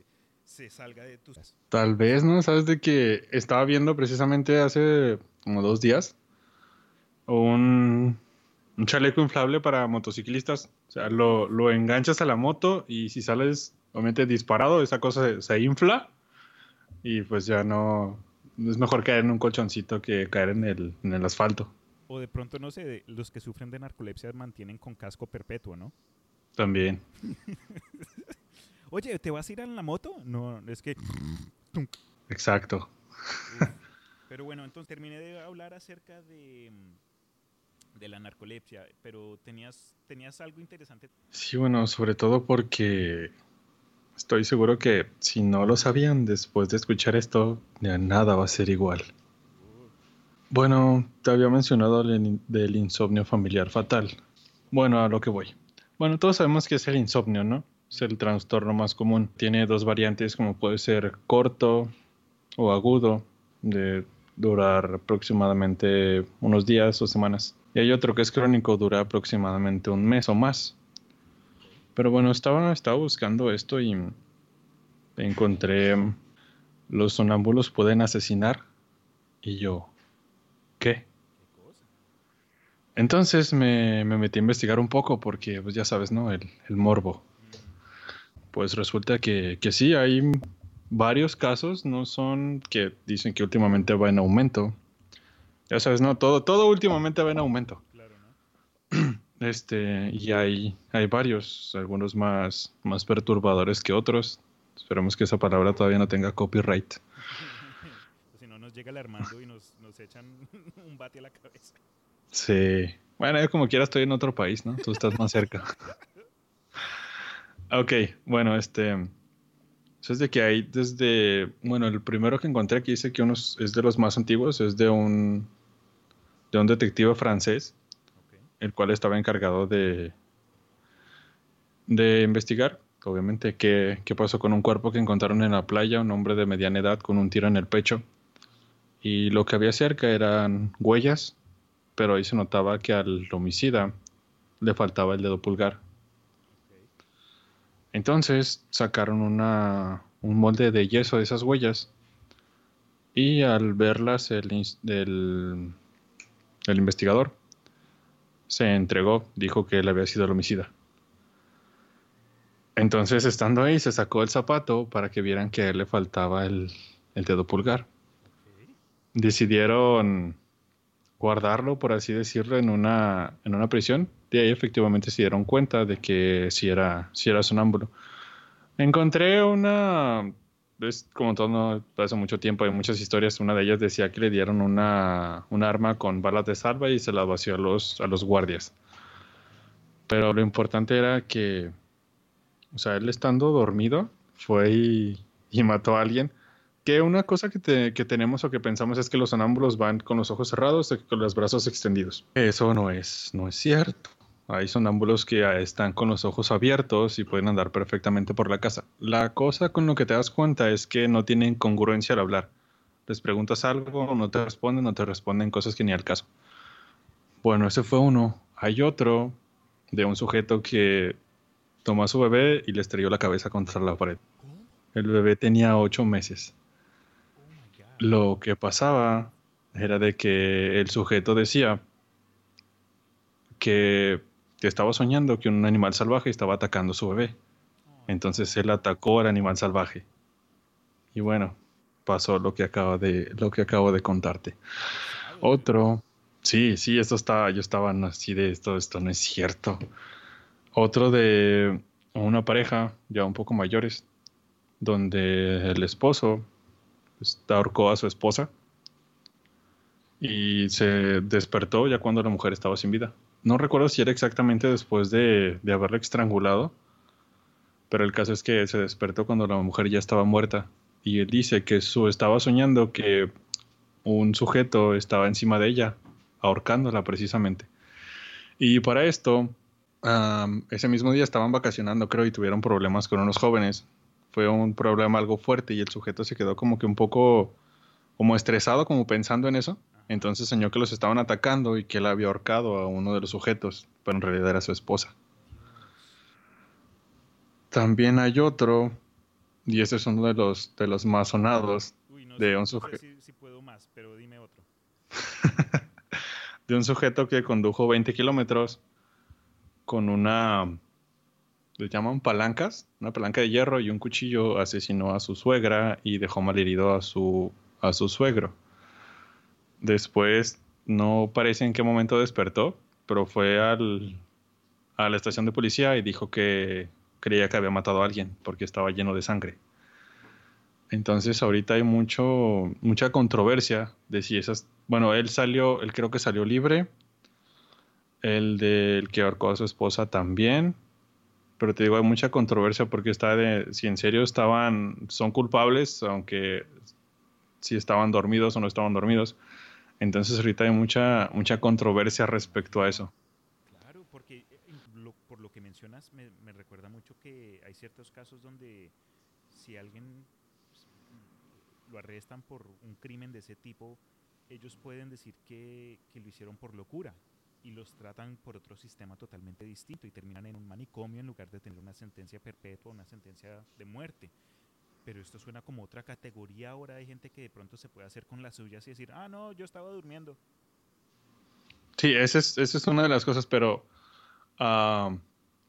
se salga de tus... Tal vez, ¿no? Sabes de que estaba viendo precisamente hace como dos días un, un chaleco inflable para motociclistas. O sea, lo, lo, enganchas a la moto y si sales, obviamente disparado, esa cosa se, infla y pues ya no... Es mejor caer en un colchoncito que caer en el, en el asfalto. O de pronto, no sé, los que sufren de narcolepsia mantienen con casco perpetuo, ¿no? También. Oye, ¿te vas a ir en la moto? No, es que... Exacto. Pero bueno, entonces terminé de hablar acerca de, de la narcolepsia, pero tenías, tenías algo interesante. Sí, bueno, sobre todo porque estoy seguro que si no lo sabían después de escuchar esto, ya nada va a ser igual. Bueno, te había mencionado del insomnio familiar fatal. Bueno, a lo que voy. Bueno, todos sabemos que es el insomnio, ¿no? Es el trastorno más común. Tiene dos variantes como puede ser corto o agudo, de durar aproximadamente unos días o semanas. Y hay otro que es crónico, dura aproximadamente un mes o más. Pero bueno, estaba, estaba buscando esto y encontré los sonámbulos pueden asesinar. Y yo, ¿qué? Entonces me, metí a investigar un poco porque, pues ya sabes, ¿no? El, el morbo pues resulta que, que sí, hay varios casos, no son que dicen que últimamente va en aumento. Ya sabes, no, todo, todo últimamente va en aumento. Claro, ¿no? Este, y hay, hay varios, algunos más, más perturbadores que otros. Esperemos que esa palabra todavía no tenga copyright. si no nos llega el Armando y nos, nos echan un bate a la cabeza. Sí. Bueno, yo como quiera estoy en otro país, ¿no? Tú estás más cerca. ok, bueno, este... Eso es de que hay desde... Bueno, el primero que encontré aquí dice que uno es de los más antiguos, es de un... de un detective francés, el cual estaba encargado de... de investigar, obviamente, qué, qué pasó con un cuerpo que encontraron en la playa, un hombre de mediana edad con un tiro en el pecho. Y lo que había cerca eran huellas pero ahí se notaba que al homicida le faltaba el dedo pulgar. Entonces sacaron una, un molde de yeso de esas huellas y al verlas el, el, el investigador se entregó, dijo que él había sido el homicida. Entonces estando ahí se sacó el zapato para que vieran que a él le faltaba el, el dedo pulgar. Decidieron guardarlo, por así decirlo, en una, en una prisión. De ahí efectivamente se dieron cuenta de que sí era, sí era sonámbulo. Encontré una, es como todo no, hace mucho tiempo, hay muchas historias. Una de ellas decía que le dieron una, un arma con balas de salva y se la vació a los, a los guardias. Pero lo importante era que, o sea, él estando dormido, fue y, y mató a alguien. Que una cosa que, te- que tenemos o que pensamos es que los sonámbulos van con los ojos cerrados o con los brazos extendidos. Eso no es, no es cierto. Hay sonámbulos que ah, están con los ojos abiertos y pueden andar perfectamente por la casa. La cosa con lo que te das cuenta es que no tienen congruencia al hablar. Les preguntas algo, no te responden, no te responden cosas que ni al caso. Bueno, ese fue uno. Hay otro de un sujeto que tomó a su bebé y le estrelló la cabeza contra la pared. El bebé tenía ocho meses. Lo que pasaba era de que el sujeto decía que, que estaba soñando que un animal salvaje estaba atacando a su bebé. Entonces él atacó al animal salvaje. Y bueno, pasó lo que acabo de, lo que acabo de contarte. Otro, sí, sí, esto estaba, yo estaba así de esto, esto no es cierto. Otro de una pareja ya un poco mayores, donde el esposo pues, ahorcó a su esposa y se despertó ya cuando la mujer estaba sin vida. No recuerdo si era exactamente después de, de haberla estrangulado, pero el caso es que se despertó cuando la mujer ya estaba muerta y él dice que su, estaba soñando que un sujeto estaba encima de ella, ahorcándola precisamente. Y para esto, ese mismo día estaban vacacionando, creo, y tuvieron problemas con unos jóvenes. Fue un problema algo fuerte y el sujeto se quedó como que un poco como estresado, como pensando en eso. Entonces soñó que los estaban atacando y que él había ahorcado a uno de los sujetos, pero en realidad era su esposa. También hay otro, y este es uno de los, de los más sonados, Uy, no de un no sé suje- si, si puedo más, pero dime otro. de un sujeto que condujo 20 kilómetros con una, le llaman palancas, una palanca de hierro y un cuchillo, asesinó a su suegra y dejó malherido a su, a su suegro. Después, no parece en qué momento despertó, pero fue al, a la estación de policía y dijo que creía que había matado a alguien porque estaba lleno de sangre. Entonces ahorita hay mucho, mucha controversia de si esas... Bueno, él salió, él creo que salió libre. El del que ahorcó a su esposa también. Pero te digo, hay mucha controversia porque está de si en serio estaban, son culpables, aunque si estaban dormidos o no estaban dormidos. Entonces ahorita hay mucha, mucha controversia respecto a eso. Claro, porque eh, por lo que mencionas me, me recuerda mucho que hay ciertos casos donde si alguien pues, lo arrestan por un crimen de ese tipo, ellos pueden decir que, que lo hicieron por locura y los tratan por otro sistema totalmente distinto y terminan en un manicomio en lugar de tener una sentencia perpetua, una sentencia de muerte. Pero esto suena como otra categoría ahora hay gente que de pronto se puede hacer con las suyas y decir, ah, no, yo estaba durmiendo. Sí, esa es, es una de las cosas, pero ah,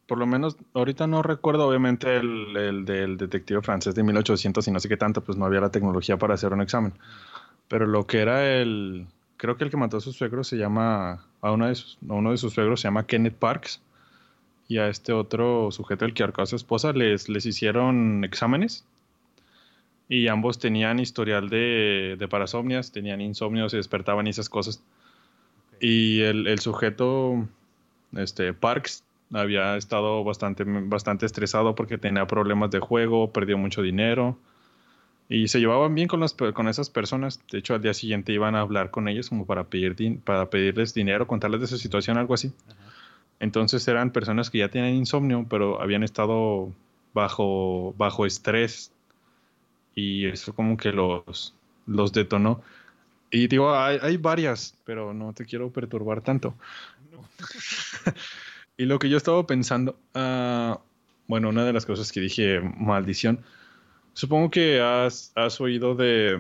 por lo menos ahorita no recuerdo obviamente el, el del detective francés de 1800 y no sé qué tanto, pues no había la tecnología para hacer un examen. Pero lo que era el, creo que el que mató a su suegro se llama, a, una de sus- a uno de sus suegros se llama Kenneth Parks y a este otro sujeto, el que ahorcó a su esposa, les, les hicieron exámenes y ambos tenían historial de, de parasomnias, tenían insomnio, se despertaban y esas cosas. Y el, el, sujeto, este, Parks, había estado bastante, bastante estresado porque tenía problemas de juego, perdió mucho dinero y se llevaban bien con, las, con esas personas. De hecho, al día siguiente iban a hablar con ellos como para, pedir para pedirles dinero, contarles de su situación, algo así. Entonces eran personas que ya tenían insomnio, pero habían estado bajo, bajo estrés y eso como que los, los detonó. Y digo, hay, hay varias, pero no te quiero perturbar tanto. y lo que yo estaba pensando, uh, bueno, una de las cosas que dije, maldición, supongo que has, has oído de,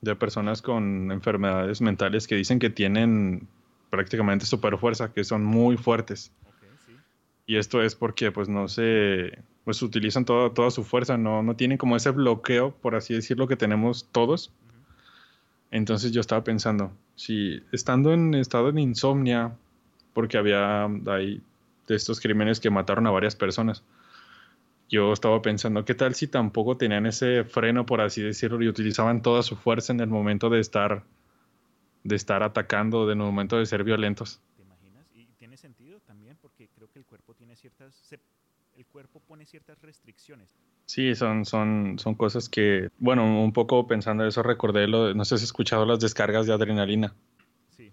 de personas con enfermedades mentales que dicen que tienen prácticamente super fuerza, que son muy fuertes. Y esto es porque pues no se, pues utilizan toda, toda su fuerza, no, no tienen como ese bloqueo, por así decirlo, que tenemos todos. Entonces yo estaba pensando, si estando en estado de insomnia, porque había ahí de estos crímenes que mataron a varias personas, yo estaba pensando, ¿qué tal si tampoco tenían ese freno, por así decirlo, y utilizaban toda su fuerza en el momento de estar, de estar atacando, en el momento de ser violentos? ¿Te imaginas? Y tiene sentido también, porque creo que el cuerpo tiene ciertas, el cuerpo pone ciertas restricciones. Sí, son, son, son cosas que, bueno, un poco pensando eso recordé, lo, no sé si has escuchado las descargas de adrenalina. Sí.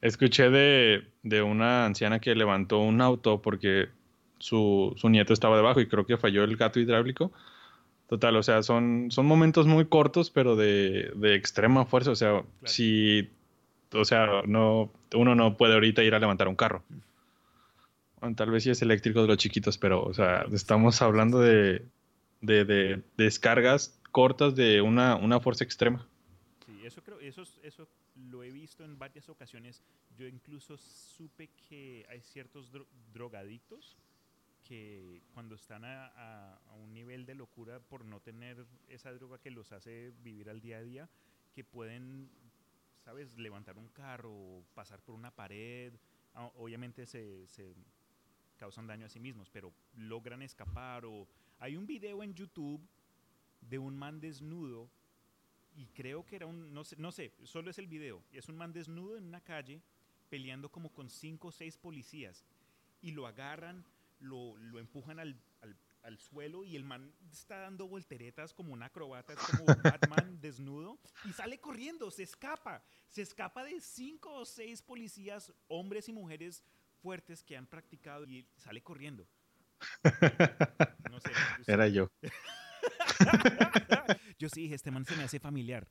Escuché de, de una anciana que levantó un auto porque su, su, nieto estaba debajo y creo que falló el gato hidráulico. Total, o sea, son, son momentos muy cortos, pero de, de extrema fuerza. O sea, si, o sea, no, uno no puede ahorita ir a levantar un carro. Tal vez sí es eléctrico de los chiquitos, pero, o sea, estamos hablando de, de, descargas cortas de una, una, fuerza extrema. Sí, eso creo, eso, eso lo he visto en varias ocasiones. Yo incluso supe que hay ciertos drogadictos que cuando están a, a, un nivel de locura por no tener esa droga que los hace vivir al día a día, que pueden, ¿sabes?, levantar un carro, pasar por una pared. Ah, obviamente se, se causan daño a sí mismos, pero logran escapar o hay un video en YouTube de un man desnudo y creo que era un, no sé, no sé, solo es el video, es un man desnudo en una calle peleando como con cinco o seis policías y lo agarran, lo, lo empujan al, al, suelo y el man está dando volteretas como un acrobata, es como Batman desnudo y sale corriendo, se escapa, se escapa de cinco o seis policías, hombres y mujeres fuertes que han practicado y sale corriendo. No sé, Era yo. yo sí dije, este man se me hace familiar.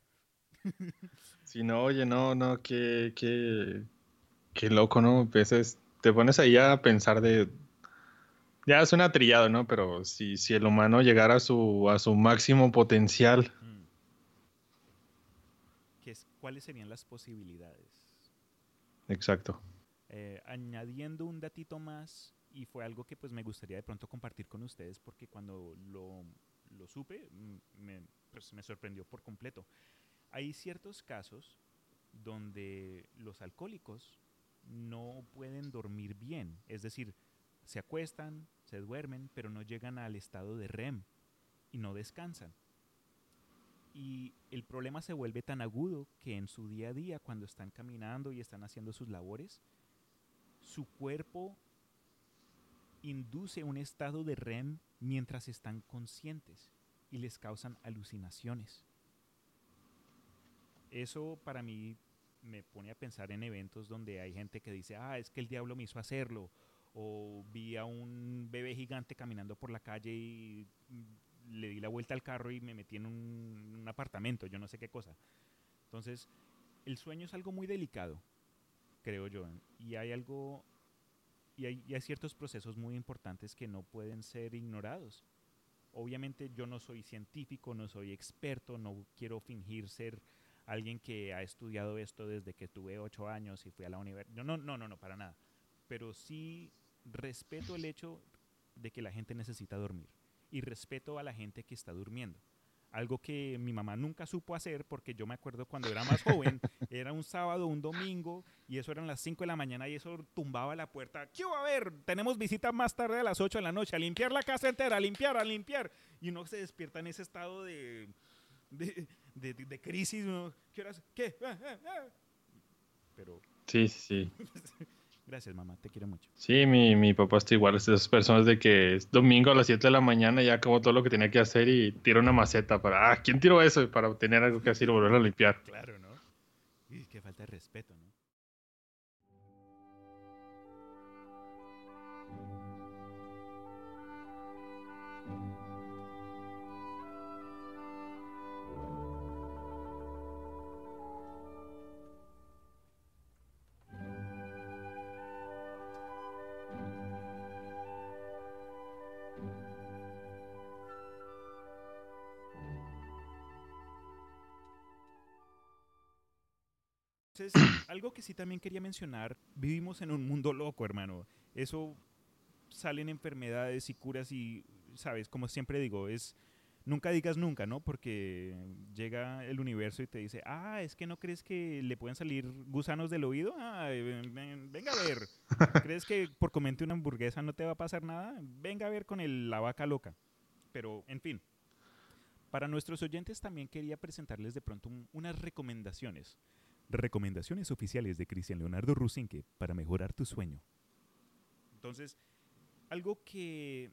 Si no, oye, no, no, qué, qué, qué loco, ¿no? Veces te pones ahí a pensar de... Ya suena trillado, ¿no? Pero si, si el humano llegara a su, a su máximo potencial... Mm. ¿Cuáles serían las posibilidades? Exacto. Eh, añadiendo un datito más, y fue algo que pues me gustaría de pronto compartir con ustedes porque cuando lo, lo supe me, pues, me sorprendió por completo. Hay ciertos casos donde los alcohólicos no pueden dormir bien, es decir, se acuestan, se duermen, pero no llegan al estado de REM y no descansan. Y el problema se vuelve tan agudo que en su día a día, cuando están caminando y están haciendo sus labores, su cuerpo induce un estado de REM mientras están conscientes y les causan alucinaciones. Eso para mí me pone a pensar en eventos donde hay gente que dice, ah, es que el diablo me hizo hacerlo, o vi a un bebé gigante caminando por la calle y le di la vuelta al carro y me metí en un, un apartamento, yo no sé qué cosa. Entonces, el sueño es algo muy delicado, creo yo. Y hay algo, y hay, ciertos procesos muy importantes que no pueden ser ignorados. Obviamente yo no soy científico, no soy experto, no quiero fingir ser alguien que ha estudiado esto desde que tuve ocho años y fui a la universidad. No, no, no, no, para nada. Pero sí respeto el hecho de que la gente necesita dormir y respeto a la gente que está durmiendo. Algo que mi mamá nunca supo hacer porque yo me acuerdo cuando era más joven, era un sábado, un domingo y eso eran las 5 de la mañana y eso tumbaba la puerta. ¿Qué va a ver? Tenemos visita más tarde a las 8 de la noche, a limpiar la casa entera, a limpiar, a limpiar. Y uno se despierta en ese estado de, de, de, de crisis. ¿Qué horas? ¿Qué? Ah, ah, ah. Pero... Sí, sí. Gracias, mamá, te quiero mucho. Sí, mi, mi papá está igual, es de esas personas de que es domingo a las 7 de la mañana ya acabó todo lo que tenía que hacer y tira una maceta para, ah, ¿quién tiró eso? Para tener algo que hacer y volver a limpiar. Claro, ¿no? Y qué falta de respeto, ¿no? Entonces, algo que sí también quería mencionar, vivimos en un mundo loco, hermano. Eso salen enfermedades y curas y, sabes, como siempre digo, es nunca digas nunca, ¿no? Porque llega el universo y te dice, ah, es que no crees que le pueden salir gusanos del oído. Ah, venga a ver. ¿Crees que por comerte una hamburguesa no te va a pasar nada? Venga a ver con el, la vaca loca. Pero, en fin. Para nuestros oyentes también quería presentarles de pronto un, unas recomendaciones. Recomendaciones oficiales de Cristian Leonardo Rusinque para mejorar tu sueño. Entonces, algo que,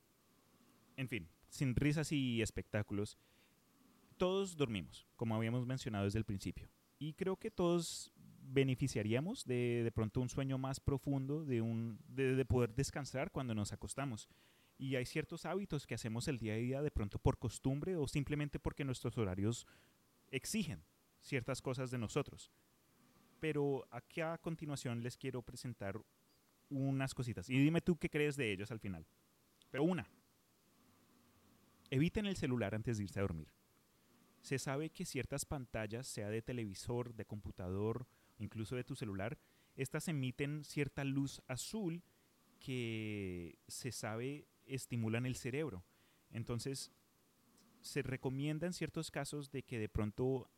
en fin, sin risas y espectáculos, todos dormimos, como habíamos mencionado desde el principio. Y creo que todos beneficiaríamos de, de pronto un sueño más profundo, de, un, de, de poder descansar cuando nos acostamos. Y hay ciertos hábitos que hacemos el día a día de pronto por costumbre o simplemente porque nuestros horarios exigen ciertas cosas de nosotros pero aquí a continuación les quiero presentar unas cositas. Y dime tú qué crees de ellos al final. Pero una, eviten el celular antes de irse a dormir. Se sabe que ciertas pantallas, sea de televisor, de computador, incluso de tu celular, estas emiten cierta luz azul que se sabe estimulan el cerebro. Entonces, se recomienda en ciertos casos de que de pronto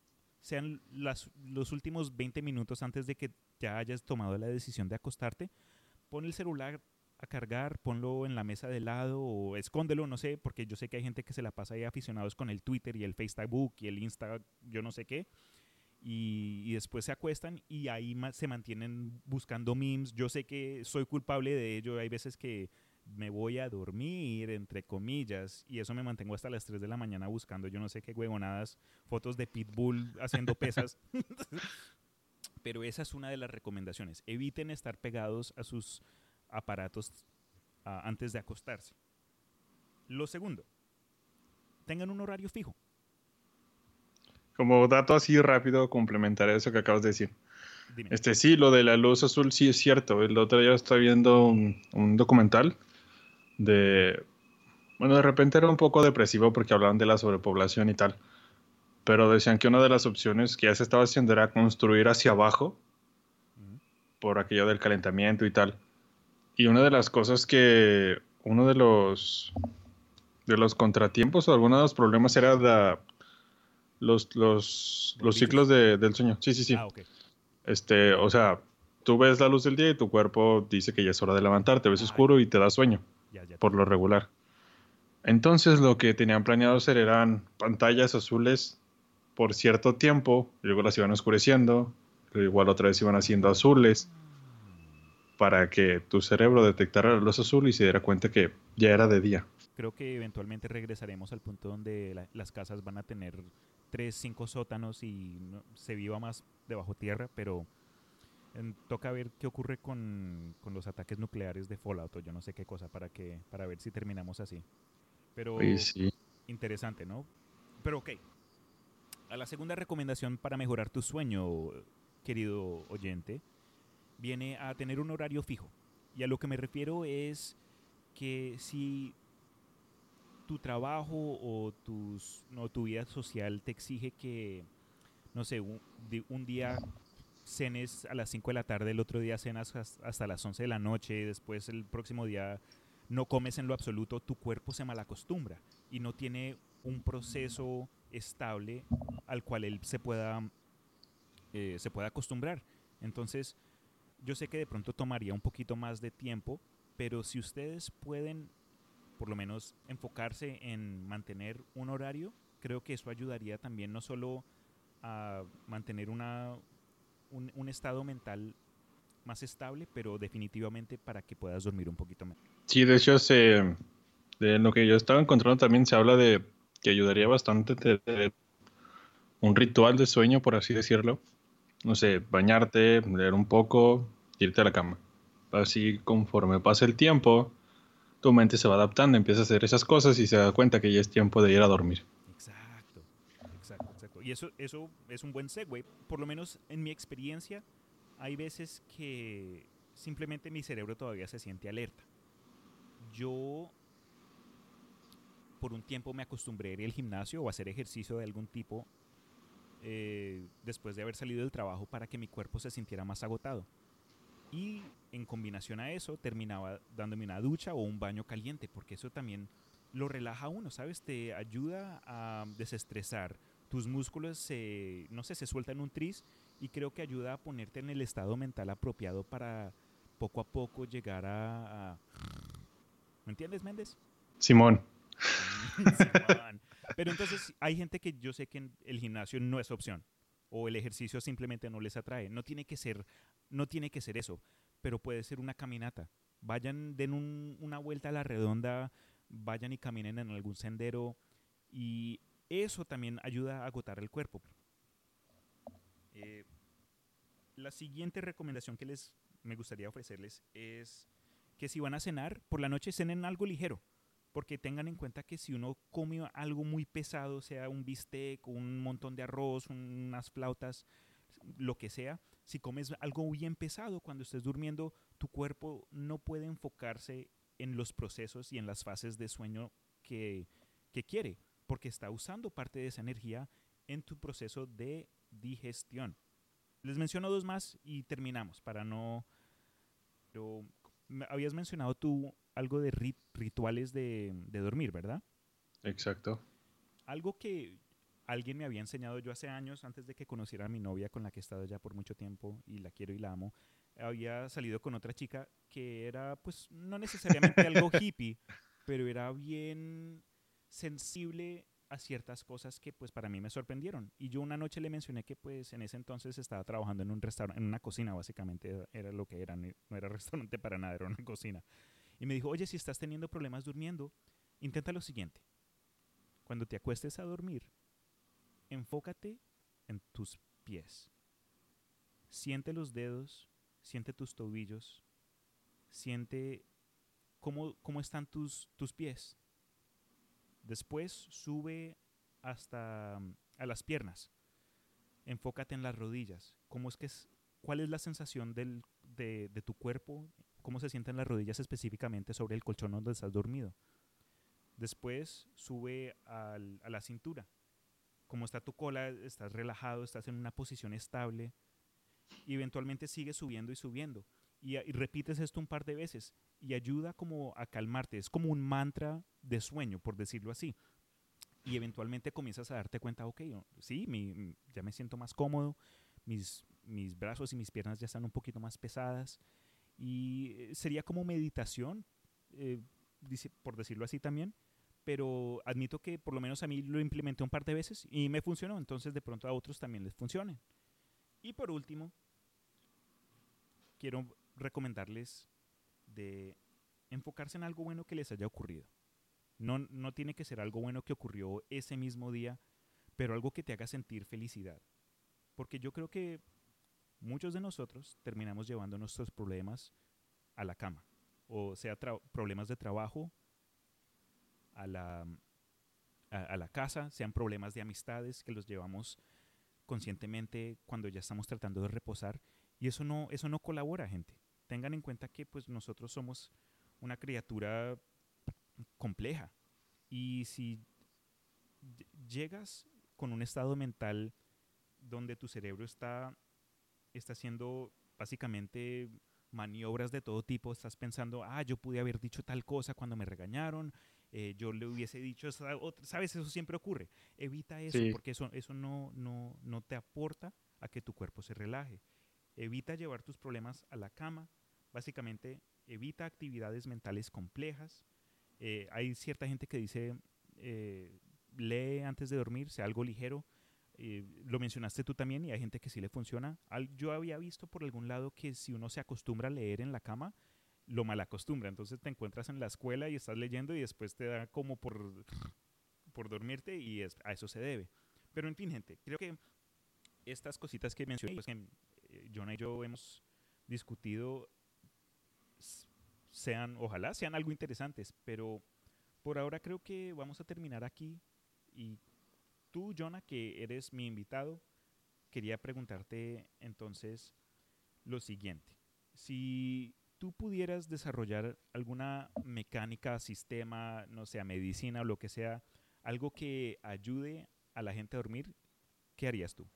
sean las, los últimos 20 minutos antes de que ya hayas tomado la decisión de acostarte, pon el celular a cargar, ponlo en la mesa de lado o escóndelo, no sé, porque yo sé que hay gente que se la pasa ahí aficionados con el Twitter y el Facebook y el Insta, yo no sé qué, y, y después se acuestan y ahí se mantienen buscando memes. Yo sé que soy culpable de ello, hay veces que me voy a dormir, entre comillas, y eso me mantengo hasta las 3 de la mañana buscando, yo no sé qué huevonadas, fotos de Pitbull haciendo pesas. Pero esa es una de las recomendaciones. Eviten estar pegados a sus aparatos uh, antes de acostarse. Lo segundo, tengan un horario fijo. Como dato así rápido, complementar eso que acabas de decir. Dime. Este sí, lo de la luz azul sí es cierto. El otro día estaba viendo un, un documental de... Bueno, de repente era un poco depresivo porque hablaban de la sobrepoblación y tal. Pero decían que una de las opciones que ya se estaba haciendo era construir hacia abajo por aquello del calentamiento y tal. Y una de las cosas que uno de los de los contratiempos o algunos de los problemas era la, los, los, los ciclos de, del sueño. Sí, sí, sí. Ah, okay. Este, o sea, tú ves la luz del día y tu cuerpo dice que ya es hora de levantarte, ves oscuro y te da sueño ya, ya. por lo regular. Entonces lo que tenían planeado hacer eran pantallas azules por cierto tiempo, luego las iban oscureciendo, igual otra vez iban haciendo azules, para que tu cerebro detectara la luz azul y se diera cuenta que ya era de día. Creo que eventualmente regresaremos al punto donde la, las casas van a tener tres, cinco sótanos y no, se viva más debajo tierra, pero en, toca ver qué ocurre con, con, los ataques nucleares de Fallout o yo no sé qué cosa para que para ver si terminamos así. Pero sí. interesante, ¿no? Pero ok. A la segunda recomendación para mejorar tu sueño, querido oyente, viene a tener un horario fijo. Y a lo que me refiero es que si tu trabajo o tus, no, tu vida social te exige que, no sé, un, un día cenes a las 5 de la tarde, el otro día cenas hasta las 11 de la noche, después el próximo día no comes en lo absoluto, tu cuerpo se malacostumbra y no tiene un proceso estable al cual él se pueda, eh, se pueda acostumbrar. Entonces, yo sé que de pronto tomaría un poquito más de tiempo, pero si ustedes pueden por lo menos enfocarse en mantener un horario, creo que eso ayudaría también no solo a mantener una, un, estado mental más estable, pero definitivamente para que puedas dormir un poquito mejor. Sí, de hecho, se, de lo que yo estaba encontrando también se habla de que ayudaría bastante tener un ritual de sueño, por así decirlo. No sé, bañarte, leer un poco, irte a la cama. Así conforme pasa el tiempo, tu mente se va adaptando, empieza a hacer esas cosas y se da cuenta que ya es tiempo de ir a dormir. Y eso, eso es un buen segue. Por lo menos en mi experiencia, hay veces que simplemente mi cerebro todavía se siente alerta. Yo por un tiempo me acostumbré a ir al gimnasio o a hacer ejercicio de algún tipo eh, después de haber salido del trabajo para que mi cuerpo se sintiera más agotado. Y en combinación a eso terminaba dándome una ducha o un baño caliente, porque eso también lo relaja a uno, ¿sabes? Te ayuda a desestresar. Tus músculos se, no sé, se sueltan un tris y creo que ayuda a ponerte en el estado mental apropiado para poco a poco llegar a... ¿Me entiendes, Méndez? Simón. Simón. Pero entonces hay gente que yo sé que el gimnasio no es opción o el ejercicio simplemente no les atrae. No tiene que ser, no tiene que ser eso, pero puede ser una caminata. Vayan, den una vuelta a la redonda, vayan y caminen en algún sendero y eso también ayuda a agotar el cuerpo. Eh, la siguiente recomendación que les me gustaría ofrecerles es que si van a cenar, por la noche cenen algo ligero porque tengan en cuenta que si uno come algo muy pesado, sea un bistec, un montón de arroz, unas flautas, lo que sea, si comes algo bien pesado cuando estés durmiendo, tu cuerpo no puede enfocarse en los procesos y en las fases de sueño que, que quiere, porque está usando parte de esa energía en tu proceso de digestión. Les menciono dos más y terminamos para no... Pero habías mencionado tú algo de rituales de, dormir, ¿verdad? Exacto. Algo que alguien me había enseñado yo hace años, antes de que conociera a mi novia con la que he estado ya por mucho tiempo y la quiero y la amo, había salido con otra chica que era, pues, no necesariamente algo hippie, pero era bien sensible a ciertas cosas que pues para mí me sorprendieron. Y yo una noche le mencioné que pues en ese entonces estaba trabajando en un restaurante, en una cocina básicamente, era lo que era, no era restaurante para nada, era una cocina. Y me dijo, oye, si estás teniendo problemas durmiendo, intenta lo siguiente. Cuando te acuestes a dormir, enfócate en tus pies. Siente los dedos, siente tus tobillos, siente cómo, cómo están tus, tus pies. Después sube hasta mm, a las piernas. Enfócate en las rodillas. ¿Cómo es que es, ¿Cuál es la sensación del, de, tu cuerpo cómo se sienten las rodillas específicamente sobre el colchón donde estás dormido. Después sube a la cintura. Como está tu cola, estás relajado, estás en una posición estable. Y eventualmente sigue subiendo y subiendo. Y, y, repites esto un par de veces. Y ayuda como a calmarte. Es como un mantra de sueño, por decirlo así. Y eventualmente comienzas a darte cuenta, ok, sí, mi, ya me siento más cómodo. Mis, mis brazos y mis piernas ya están un poquito más pesadas y eh, sería como meditación, eh, por decirlo así también, pero admito que por lo menos a mí lo implementé un par de veces y me funcionó, entonces de pronto a otros también les funcione. Y por último, quiero recomendarles de enfocarse en algo bueno que les haya ocurrido. No, no tiene que ser algo bueno que ocurrió ese mismo día, pero algo que te haga sentir felicidad. Porque yo creo que muchos de nosotros terminamos llevando nuestros problemas a la cama, o sea, problemas de trabajo a la, a, la casa, sean problemas de amistades que los llevamos conscientemente cuando ya estamos tratando de reposar y eso no eso no colabora gente tengan en cuenta que pues nosotros somos una criatura compleja y si llegas con un estado mental donde tu cerebro está está haciendo básicamente maniobras de todo tipo, estás pensando, ah, yo pude haber dicho tal cosa cuando me regañaron, eh, yo le hubiese dicho, esa otra- sabes, eso siempre ocurre. Evita eso, Sí. porque eso, eso no, no, no te aporta a que tu cuerpo se relaje. Evita llevar tus problemas a la cama. Básicamente, evita actividades mentales complejas. Eh, hay cierta gente que dice, eh, lee antes de dormir, sea algo ligero. Lo mencionaste tú también y hay gente que sí le funciona. Yo había visto por algún lado que si uno se acostumbra a leer en la cama, lo mal acostumbra. Entonces te encuentras en la escuela y estás leyendo y después te da como por, por dormirte y es- a eso se debe. Pero en fin, gente, creo que estas cositas que mencioné, pues, que Jonah y yo hemos discutido, sean, ojalá sean algo interesantes, pero por ahora creo que vamos a terminar aquí. Y tú, Jonah, que eres mi invitado, quería preguntarte entonces lo siguiente. Si tú pudieras desarrollar alguna mecánica, sistema, no sé, medicina o lo que sea, algo que ayude a la gente a dormir, ¿qué harías tú?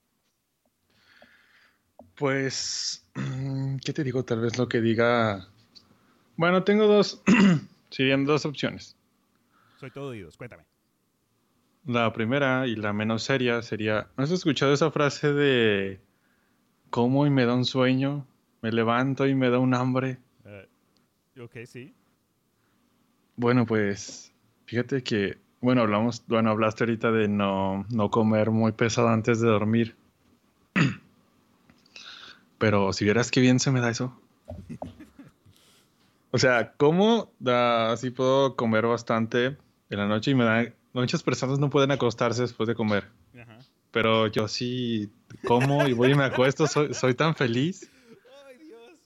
Pues, ¿qué te digo? Tal vez lo que diga. Bueno, tengo dos. Serían dos opciones. Soy todo oídos, cuéntame. La primera y la menos seria sería, ¿no has escuchado esa frase de como y me da un sueño, me levanto y me da un hambre? Eh, ok, sí. Bueno, pues fíjate que, bueno, hablamos, bueno, hablaste ahorita de no, no comer muy pesado antes de dormir. Pero si vieras qué bien se me da eso. O sea, como da, así puedo comer bastante en la noche y me da, muchas personas no pueden acostarse después de comer. Ajá. Pero yo sí como y voy y me acuesto, soy, soy tan feliz. ¡Ay, Dios!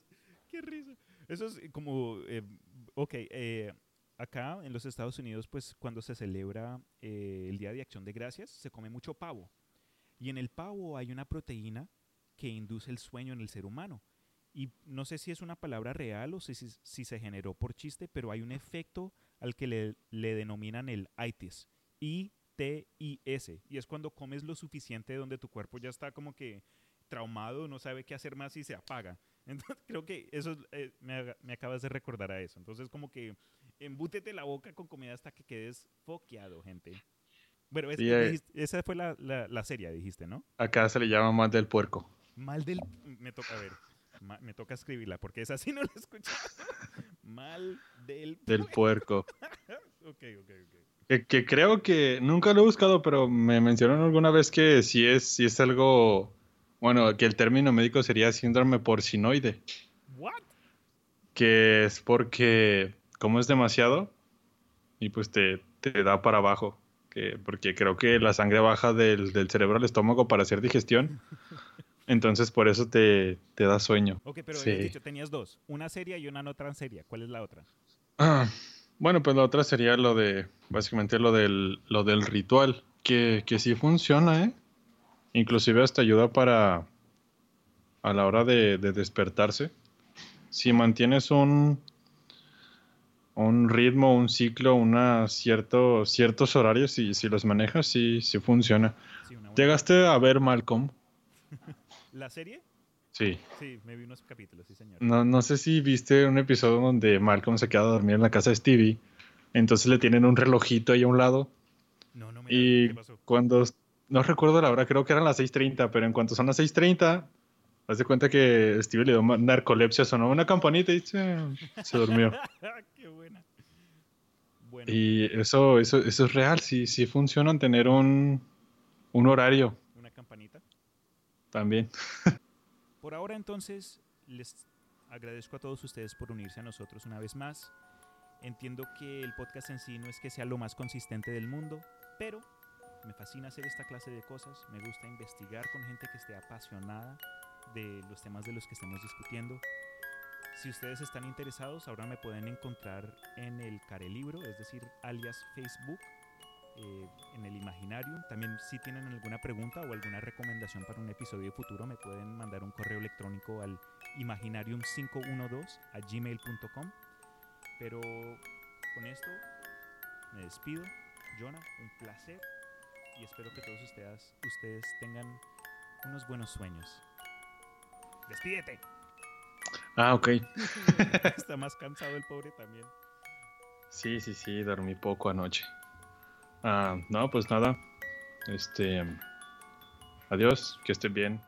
¡Qué risa! Eso es como, eh, ok, eh, acá en los Estados Unidos, pues cuando se celebra eh, el Día de Acción de Gracias, se come mucho pavo. Y en el pavo hay una proteína que induce el sueño en el ser humano. Y no sé si es una palabra real o si, si, si se generó por chiste, pero hay un efecto al que le, le denominan el ITIS. I-T-I-S. Y es cuando comes lo suficiente donde tu cuerpo ya está como que traumado, no sabe qué hacer más y se apaga. Entonces creo que eso es, eh, me, me acabas de recordar a eso. Entonces como que embútete la boca con comida hasta que quedes foqueado, gente. Bueno, es- Sí, eh. dijiste- esa fue la, la, la serie, dijiste, ¿no? Acá se le llama más del puerco. Mal del... Me toca ver. ma- me toca escribirla porque esa sí no la he escuchado. Mal del... Del puerco. Ok, ok, ok. Que, que creo que nunca lo he buscado, pero me mencionaron alguna vez que si es, si es algo, bueno, que el término médico sería síndrome porcinoide, What? que es porque comes demasiado y pues te, te da para abajo, que, porque creo que la sangre baja del, del cerebro al estómago para hacer digestión, entonces por eso te, te da sueño. Ok, pero Sí. dicho, tenías dos. Una seria y una no tan seria. ¿Cuál es la otra? Ah, bueno, pues la otra sería lo de, básicamente lo del, lo del ritual, que, que sí funciona, ¿eh? Inclusive hasta ayuda para, a la hora de, de despertarse. Si mantienes un, un ritmo, un ciclo, una cierto, ciertos horarios, si, si los manejas, sí, sí funciona. Sí. ¿Llegaste a ver Malcolm? ¿La serie? Sí. Sí, me vi unos capítulos, sí, señor. No, no sé si viste un episodio donde Malcolm se queda a dormir en la casa de Stevie. Entonces le tienen un relojito ahí a un lado. No, no vi. Y ¿Qué pasó? cuando, no recuerdo la hora, creo que eran las 6.30, pero en cuanto son las 6.30, haz de cuenta que Stevie le dio narcolepsia, sonó una campanita y se, se durmió. Qué buena. Bueno, Y eso, eso, eso es real, sí, sí funcionan tener un, un horario. También. Por ahora entonces les agradezco a todos ustedes por unirse a nosotros una vez más. Entiendo que el podcast en sí no es que sea lo más consistente del mundo, pero me fascina hacer esta clase de cosas. Me gusta investigar con gente que esté apasionada de los temas de los que estemos discutiendo. Si ustedes están interesados, ahora me pueden encontrar en el Carelibro, es decir, alias Facebook, eh, en el Imaginarium. También si tienen alguna pregunta o alguna recomendación para un episodio futuro, me pueden mandar un correo electrónico al imaginarium512 a gmail.com. Pero con esto me despido. Jonah, un placer y espero que todos ustedes, ustedes tengan unos buenos sueños. Despídete. Ah, ok. Está más cansado el pobre también. Sí, sí, sí, dormí poco anoche. Ah, no, pues nada. Este. Adiós, que estén bien.